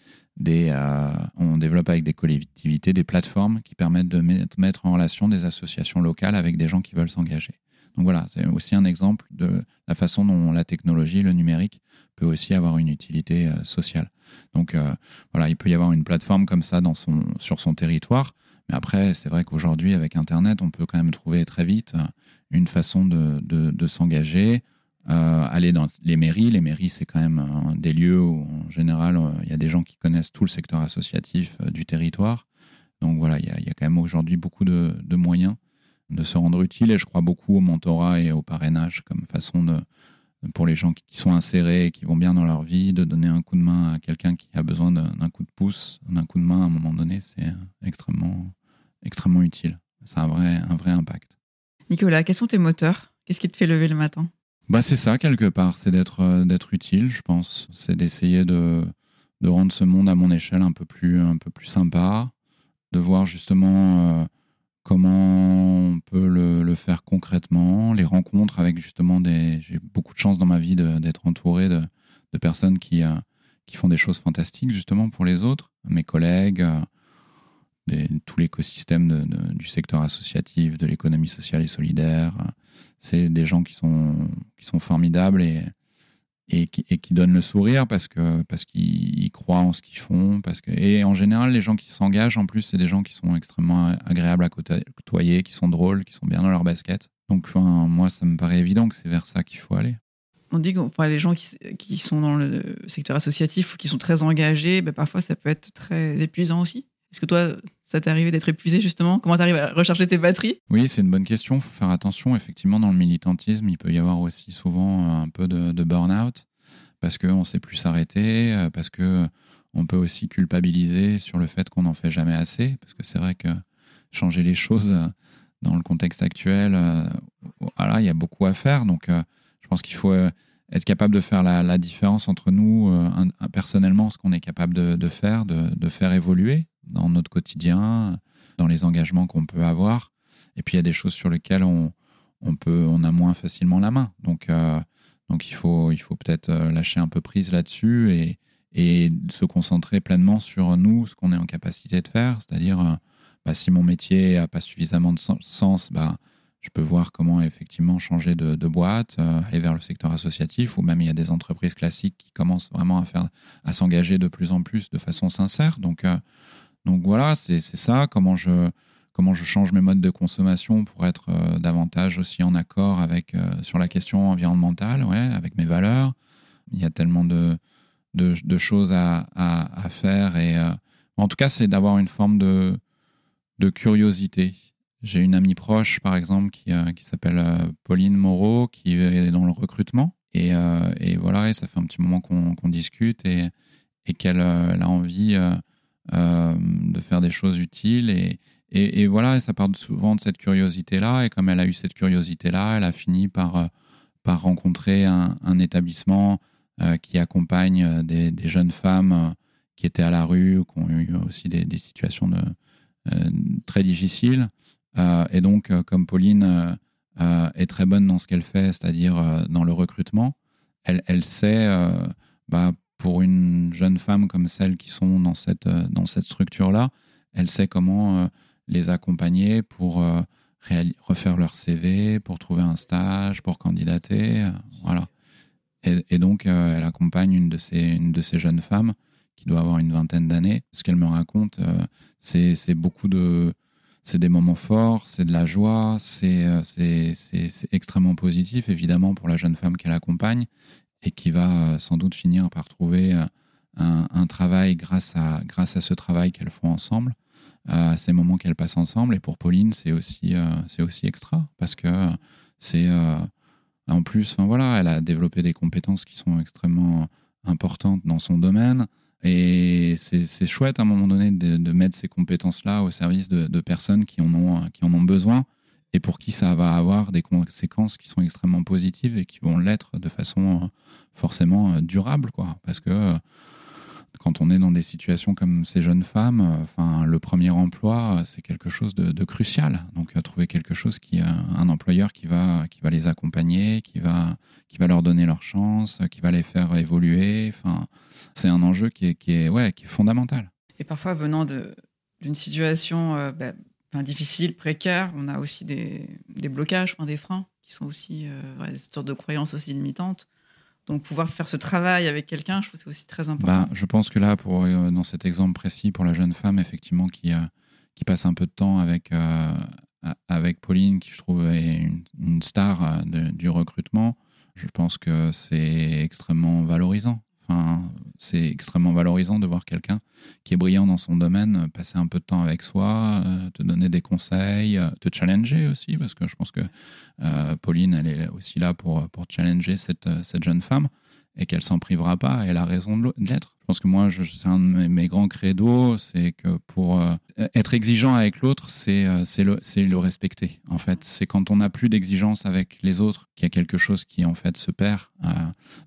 Speaker 2: euh, on développe avec des collectivités des plateformes qui permettent de mettre en relation des associations locales avec des gens qui veulent s'engager. Donc voilà, c'est aussi un exemple de la façon dont la technologie, le numérique, peut aussi avoir une utilité euh, sociale. Donc euh, voilà, il peut y avoir une plateforme comme ça dans son, sur son territoire, mais après, c'est vrai qu'aujourd'hui, avec Internet, on peut quand même trouver très vite une façon de, de, de s'engager, euh, aller dans les mairies. Les mairies, c'est quand même euh, des lieux où, en général, euh, il y a des gens qui connaissent tout le secteur associatif du territoire. Donc voilà, il y, a quand même aujourd'hui beaucoup de, moyens de se rendre utile et je crois beaucoup au mentorat et au parrainage comme façon de, pour les gens qui, sont insérés, qui vont bien dans leur vie, de donner un coup de main à quelqu'un qui a besoin d'un coup de pouce, d'un coup de main à un moment donné, c'est extrêmement, extrêmement utile. A un vrai, un vrai impact.
Speaker 1: Nicolas, quels sont tes moteurs? Qu'est-ce qui te fait lever le matin?
Speaker 2: Bah, c'est ça, quelque part. C'est d'être, euh, d'être utile, je pense. C'est d'essayer de, de rendre ce monde à mon échelle un peu plus, un peu plus sympa, de voir justement euh, comment on peut le, faire concrètement, les rencontres avec justement des. J'ai beaucoup de chance dans ma vie d'être entouré de, personnes qui, euh, qui font des choses fantastiques justement pour les autres, mes collègues, tout l'écosystème du secteur associatif, de l'économie sociale et solidaire. C'est des gens qui sont, qui sont formidables et, et, qui, et donnent le sourire parce que parce qu'ils croient en ce qu'ils font. Parce que, et en général, les gens qui s'engagent, en plus, c'est des gens qui sont extrêmement agréables à côtoyer, qui sont drôles, qui sont bien dans leur basket. Donc, enfin, moi, ça me paraît évident que c'est vers ça qu'il faut aller.
Speaker 1: On dit que les gens qui, qui, sont dans le secteur associatif ou qui sont très engagés, ben parfois ça peut être très épuisant aussi. Est-ce que toi, ça t'est arrivé d'être épuisé justement? Comment tu arrives à recharger tes batteries?
Speaker 2: Oui, c'est une bonne question. Il faut faire attention. Effectivement, dans le militantisme, il peut y avoir aussi souvent un peu de, burn-out parce qu'on ne sait plus s'arrêter, euh, parce que on peut aussi culpabiliser sur le fait qu'on n'en fait jamais assez. Parce que c'est vrai que changer les choses euh, dans le contexte actuel, euh, voilà, il y a beaucoup à faire. Donc, je pense qu'il faut être capable de faire la, différence entre nous, personnellement, ce qu'on est capable de, faire, de, faire évoluer dans notre quotidien, dans les engagements qu'on peut avoir. Et puis il y a des choses sur lesquelles on, on, peut, on a moins facilement la main. Donc, euh, donc il faut, il faut peut-être euh, lâcher un peu prise là-dessus et, et se concentrer pleinement sur nous, ce qu'on est en capacité de faire. C'est-à-dire, euh, bah, si mon métier n'a pas suffisamment de sens, bah, je peux voir comment effectivement changer de, boîte, aller vers le secteur associatif, ou même il y a des entreprises classiques qui commencent vraiment à faire, à s'engager de plus en plus de façon sincère. Donc, donc voilà, c'est ça, comment je, comment je change mes modes de consommation pour être euh, davantage aussi en accord avec sur la question environnementale, ouais, avec mes valeurs. Il y a tellement de, de, choses à, à, faire et en tout cas, c'est d'avoir une forme de, de curiosité j'ai une amie proche, par exemple, qui, euh, qui s'appelle euh, Pauline Moreau, qui est dans le recrutement. Et, euh, et voilà, et ça fait un petit moment qu'on discute et, et qu'elle a envie de faire des choses utiles. Et, et, voilà, ça part souvent de cette curiosité-là. Et comme elle a eu cette curiosité-là, elle a fini par, par rencontrer un, établissement qui accompagne des, jeunes femmes qui étaient à la rue ou qui ont eu aussi des, situations de, très difficiles. Euh, et donc, euh, comme Pauline euh, est très bonne dans ce qu'elle fait, c'est-à-dire dans le recrutement, elle, elle sait, bah, pour une jeune femme comme celles qui sont dans cette, dans cette structure-là, elle sait comment les accompagner pour refaire leur CV, pour trouver un stage, pour candidater. voilà. Et, donc, elle accompagne une de, ces, une de ces jeunes femmes qui doit avoir une vingtaine d'années. Ce qu'elle me raconte, c'est beaucoup de, c'est des moments forts, c'est de la joie, euh, c'est extrêmement positif, évidemment, pour la jeune femme qu'elle accompagne et qui va euh, sans doute finir par trouver euh, un, travail grâce à, grâce à ce travail qu'elles font ensemble, à ces moments qu'elles passent ensemble. Et pour Pauline, c'est aussi, c'est aussi extra parce que c'est. en plus, voilà, elle a développé des compétences qui sont extrêmement importantes dans son domaine. Et c'est chouette à un moment donné de, mettre ces compétences-là au service de, personnes qui en, ont, qui en ont besoin et pour qui ça va avoir des conséquences qui sont extrêmement positives et qui vont l'être de façon euh, forcément euh, durable. Quoi. Parce que euh, quand on est dans des situations comme ces jeunes femmes, enfin, le premier emploi, c'est quelque chose de, crucial. Donc, trouver quelque chose qui, un employeur qui va, qui va les accompagner, qui va, qui va leur donner leur chance, qui va les faire évoluer. Enfin, c'est un enjeu qui est, qui est, ouais, qui est fondamental.
Speaker 1: Et parfois, venant d'une situation bah, difficile, précaire, on a aussi des, blocages, des freins qui sont aussi euh, des sortes de croyances aussi limitantes. Donc pouvoir faire ce travail avec quelqu'un, je trouve que c'est aussi très important.
Speaker 2: Bah, je pense que là, pour, euh, dans cet exemple précis, pour la jeune femme, effectivement, qui, qui passe un peu de temps avec, avec Pauline, qui je trouve est une, star du recrutement, je pense que c'est extrêmement valorisant c'est extrêmement valorisant de voir quelqu'un qui est brillant dans son domaine euh, passer un peu de temps avec soi, euh, te donner des conseils, euh, te challenger aussi, parce que je pense que Pauline, elle est aussi là pour, pour challenger cette, cette jeune femme et qu'elle s'en privera pas. Elle a raison de l'être. Je pense que moi, c'est un de mes, grands credos, c'est que pour euh, être exigeant avec l'autre, c'est euh, le, le respecter. En fait, c'est quand on n'a plus d'exigence avec les autres qu'il y a quelque chose qui en fait se perd. Euh.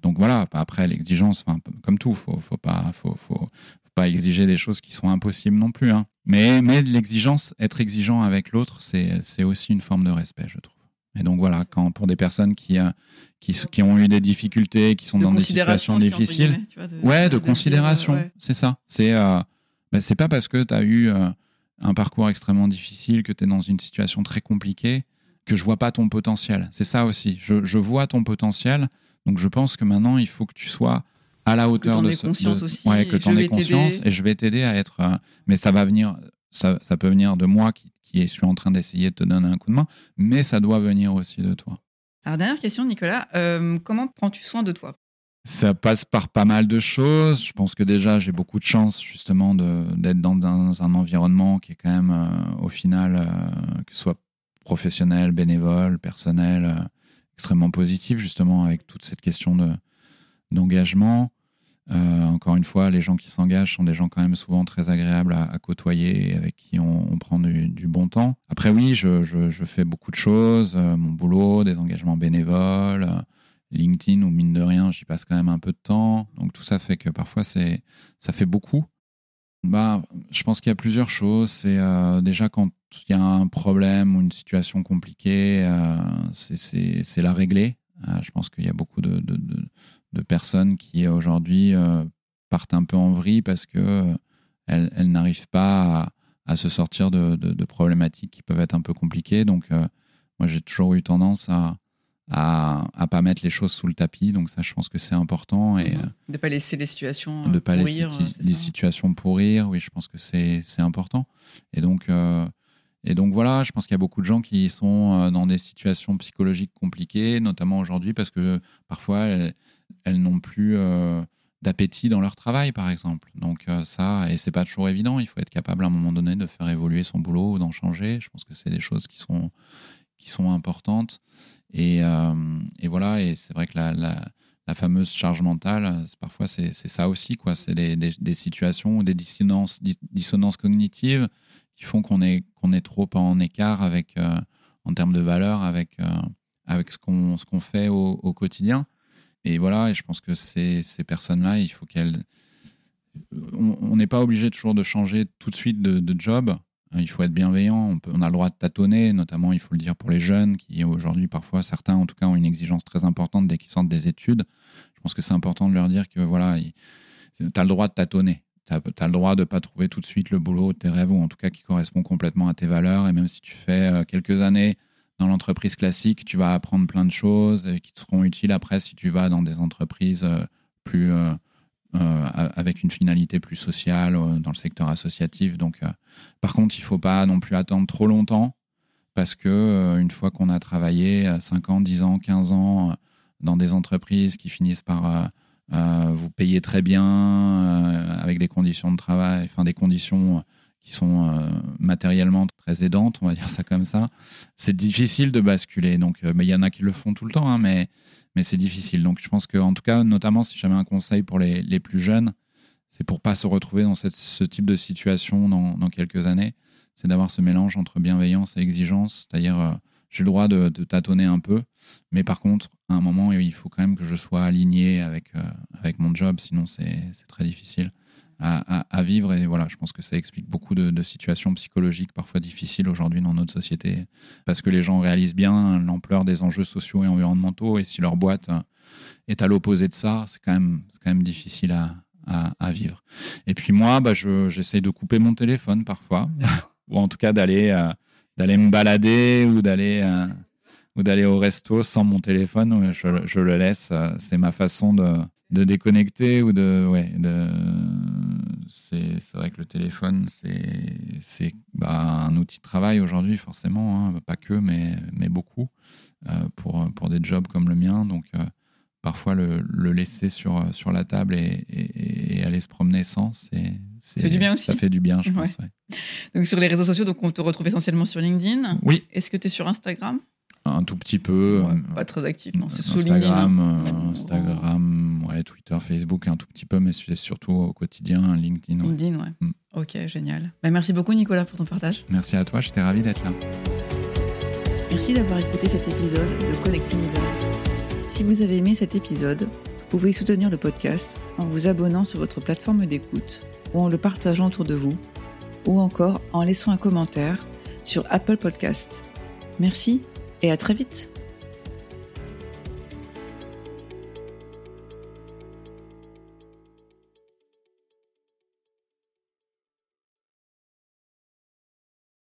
Speaker 2: donc voilà. Après, l'exigence, comme tout, faut, faut pas, faut, faut, pas exiger des choses qui sont impossibles non plus. Hein. Mais, mais l'exigence, être exigeant avec l'autre, c'est aussi une forme de respect, je trouve. Et donc voilà, quand pour des personnes qui, euh, qui, qui ont eu des difficultés, qui sont dans des situations difficiles, de, ouais, de, considération, c'est ça. C'est euh, bah, c'est pas parce que tu as eu euh, un parcours extrêmement difficile, que tu es dans une situation très compliquée, que je vois pas ton potentiel. C'est ça aussi. Je, je, vois ton potentiel, donc je pense que maintenant il faut que tu sois à la hauteur
Speaker 1: de
Speaker 2: ce,
Speaker 1: conscience aussi,
Speaker 2: ouais, que tu en aies conscience et je vais t'aider à être. mais ça va venir, ça, ça peut venir de moi qui suis en train d'essayer de te donner un coup de main, mais ça doit venir aussi de toi.
Speaker 1: Alors, dernière question, Nicolas, euh, comment prends-tu soin de toi?
Speaker 2: Ça passe par pas mal de choses. Je pense que déjà, j'ai beaucoup de chance justement d'être dans, un environnement qui est quand même, euh, au final, euh, que ce soit professionnel, bénévole, personnel, extrêmement positif, justement, avec toute cette question d'engagement. Euh, encore une fois, les gens qui s'engagent sont des gens quand même souvent très agréables à, côtoyer et avec qui on, prend du, bon temps. Après, oui, je, fais beaucoup de choses, euh, mon boulot, des engagements bénévoles, euh, LinkedIn, où mine de rien, j'y passe quand même un peu de temps. Donc tout ça fait que parfois, c'est, ça fait beaucoup. Bah, je pense qu'il y a plusieurs choses. C'est déjà quand il y a un problème ou une situation compliquée, c'est la régler. je pense qu'il y a beaucoup de personnes qui aujourd'hui euh, partent un peu en vrille parce que euh, elles, n'arrivent pas à, se sortir de, problématiques qui peuvent être un peu compliquées. Donc, euh, moi, j'ai toujours eu tendance à, à, à pas mettre les choses sous le tapis. Donc ça, je pense que c'est important. Et,
Speaker 1: mhm. De pas laisser les situations
Speaker 2: de
Speaker 1: de
Speaker 2: pas
Speaker 1: pourrir.
Speaker 2: laisser les situations pourrir. Oui, je pense que c'est c'est important. Et donc, euh, et donc voilà, je pense qu'il y a beaucoup de gens qui sont euh, dans des situations psychologiques compliquées, notamment aujourd'hui, parce que parfois elles, n'ont plus euh, d'appétit dans leur travail, par exemple. Donc euh, ça, et c'est pas toujours évident. Il faut être capable à un moment donné de faire évoluer son boulot ou d'en changer. Je pense que c'est des choses qui sont qui sont importantes. Et, voilà, et c'est vrai que la, fameuse charge mentale, parfois c'est ça aussi, quoi. C'est des, situations ou des dissonances, dis- dissonances cognitives qui font qu'on est, est trop en écart avec, euh, en termes de valeur avec, euh, avec ce qu'on fait au, quotidien. Et voilà, et je pense que ces, ces personnes-là, il faut qu'elles. On n'est pas obligé toujours de changer tout de suite de, job. Il faut être bienveillant. On, peut- on a le droit de tâtonner, notamment, il faut le dire, pour les jeunes qui, aujourd'hui, parfois, certains, en tout cas, ont une exigence très importante dès qu'ils sortent des études. Je pense que c'est important de leur dire que, voilà, tu as le droit de tâtonner. Tu as, le droit de ne pas trouver tout de suite le boulot de tes rêves, ou en tout cas qui correspond complètement à tes valeurs. Et même si tu fais euh, quelques années dans l'entreprise classique, tu vas apprendre plein de choses qui te seront utiles après si tu vas dans des entreprises euh, plus. euh, avec une finalité plus sociale dans le secteur associatif. Donc, par contre, il faut pas non plus attendre trop longtemps parce que une fois qu'on a travaillé euh, 5 ans, 10 ans, 15 ans dans des entreprises qui finissent par vous payer très bien euh, avec des conditions de travail, enfin des conditions qui sont euh, matériellement très aidantes, on va dire ça comme ça, c'est difficile de basculer. Donc, euh, mais il y en a qui le font tout le temps, hein, mais mais c'est difficile. Donc, je pense que, en tout cas, notamment si j'avais un conseil pour les, les plus jeunes, c'est pour pas se retrouver dans ce type de situation dans, dans quelques années, c'est d'avoir ce mélange entre bienveillance et exigence. C'est-à-dire, euh, j'ai le droit de, de tâtonner un peu, mais par contre, à un moment, il faut quand même que je sois aligné avec, euh, avec mon job, sinon c'est très difficile à, à- à vivre. Et voilà, je pense que ça explique beaucoup de, de situations psychologiques parfois difficiles aujourd'hui dans notre société, parce que les gens réalisent bien l'ampleur des enjeux sociaux et environnementaux, et si leur boîte euh, est à l'opposé de ça, c'est quand même, quand même difficile à, à, à vivre. Et puis moi, bah, je- j'essaye de couper mon téléphone parfois, [LAUGHS] ou en tout cas d'aller euh, d'aller me balader ou d'aller euh, ou d'aller au resto sans mon téléphone. Je, le laisse. euh, C'est ma façon de, déconnecter ou de ouais de c'est vrai que le téléphone c'est bah, un outil de travail aujourd'hui forcément hein, pas que mais beaucoup euh, pour des jobs comme le mien parfois le, le laisser sur sur la table et, et- et aller se promener sans c'est
Speaker 1: Ça fait du bien aussi.
Speaker 2: ça fait du bien je
Speaker 1: Ouais.
Speaker 2: pense ouais.
Speaker 1: Donc sur les réseaux sociaux, donc on te retrouve essentiellement sur LinkedIn.
Speaker 2: oui
Speaker 1: Est-ce que tu es sur Instagram?
Speaker 2: Un tout petit peu
Speaker 1: Ouais,
Speaker 2: euh,
Speaker 1: Pas très actif, non. C'est sur LinkedIn.
Speaker 2: Instagram,
Speaker 1: hein.
Speaker 2: euh,
Speaker 1: Ouais.
Speaker 2: Instagram, ouais, Twitter, Facebook, un tout petit peu, mais c'est surtout au quotidien, LinkedIn. ouais.
Speaker 1: LinkedIn, ouais.
Speaker 2: Mm.
Speaker 1: Ok, génial. Bah, merci beaucoup, Nicolas, pour ton partage.
Speaker 2: Merci à toi, j'étais ravi d'être là.
Speaker 1: Merci d'avoir écouté cet épisode de Connecting Leaders. Si vous avez aimé cet épisode, vous pouvez soutenir le podcast en vous abonnant sur votre plateforme d'écoute ou en le partageant autour de vous ou encore en laissant un commentaire sur Apple Podcasts. Merci et à très vite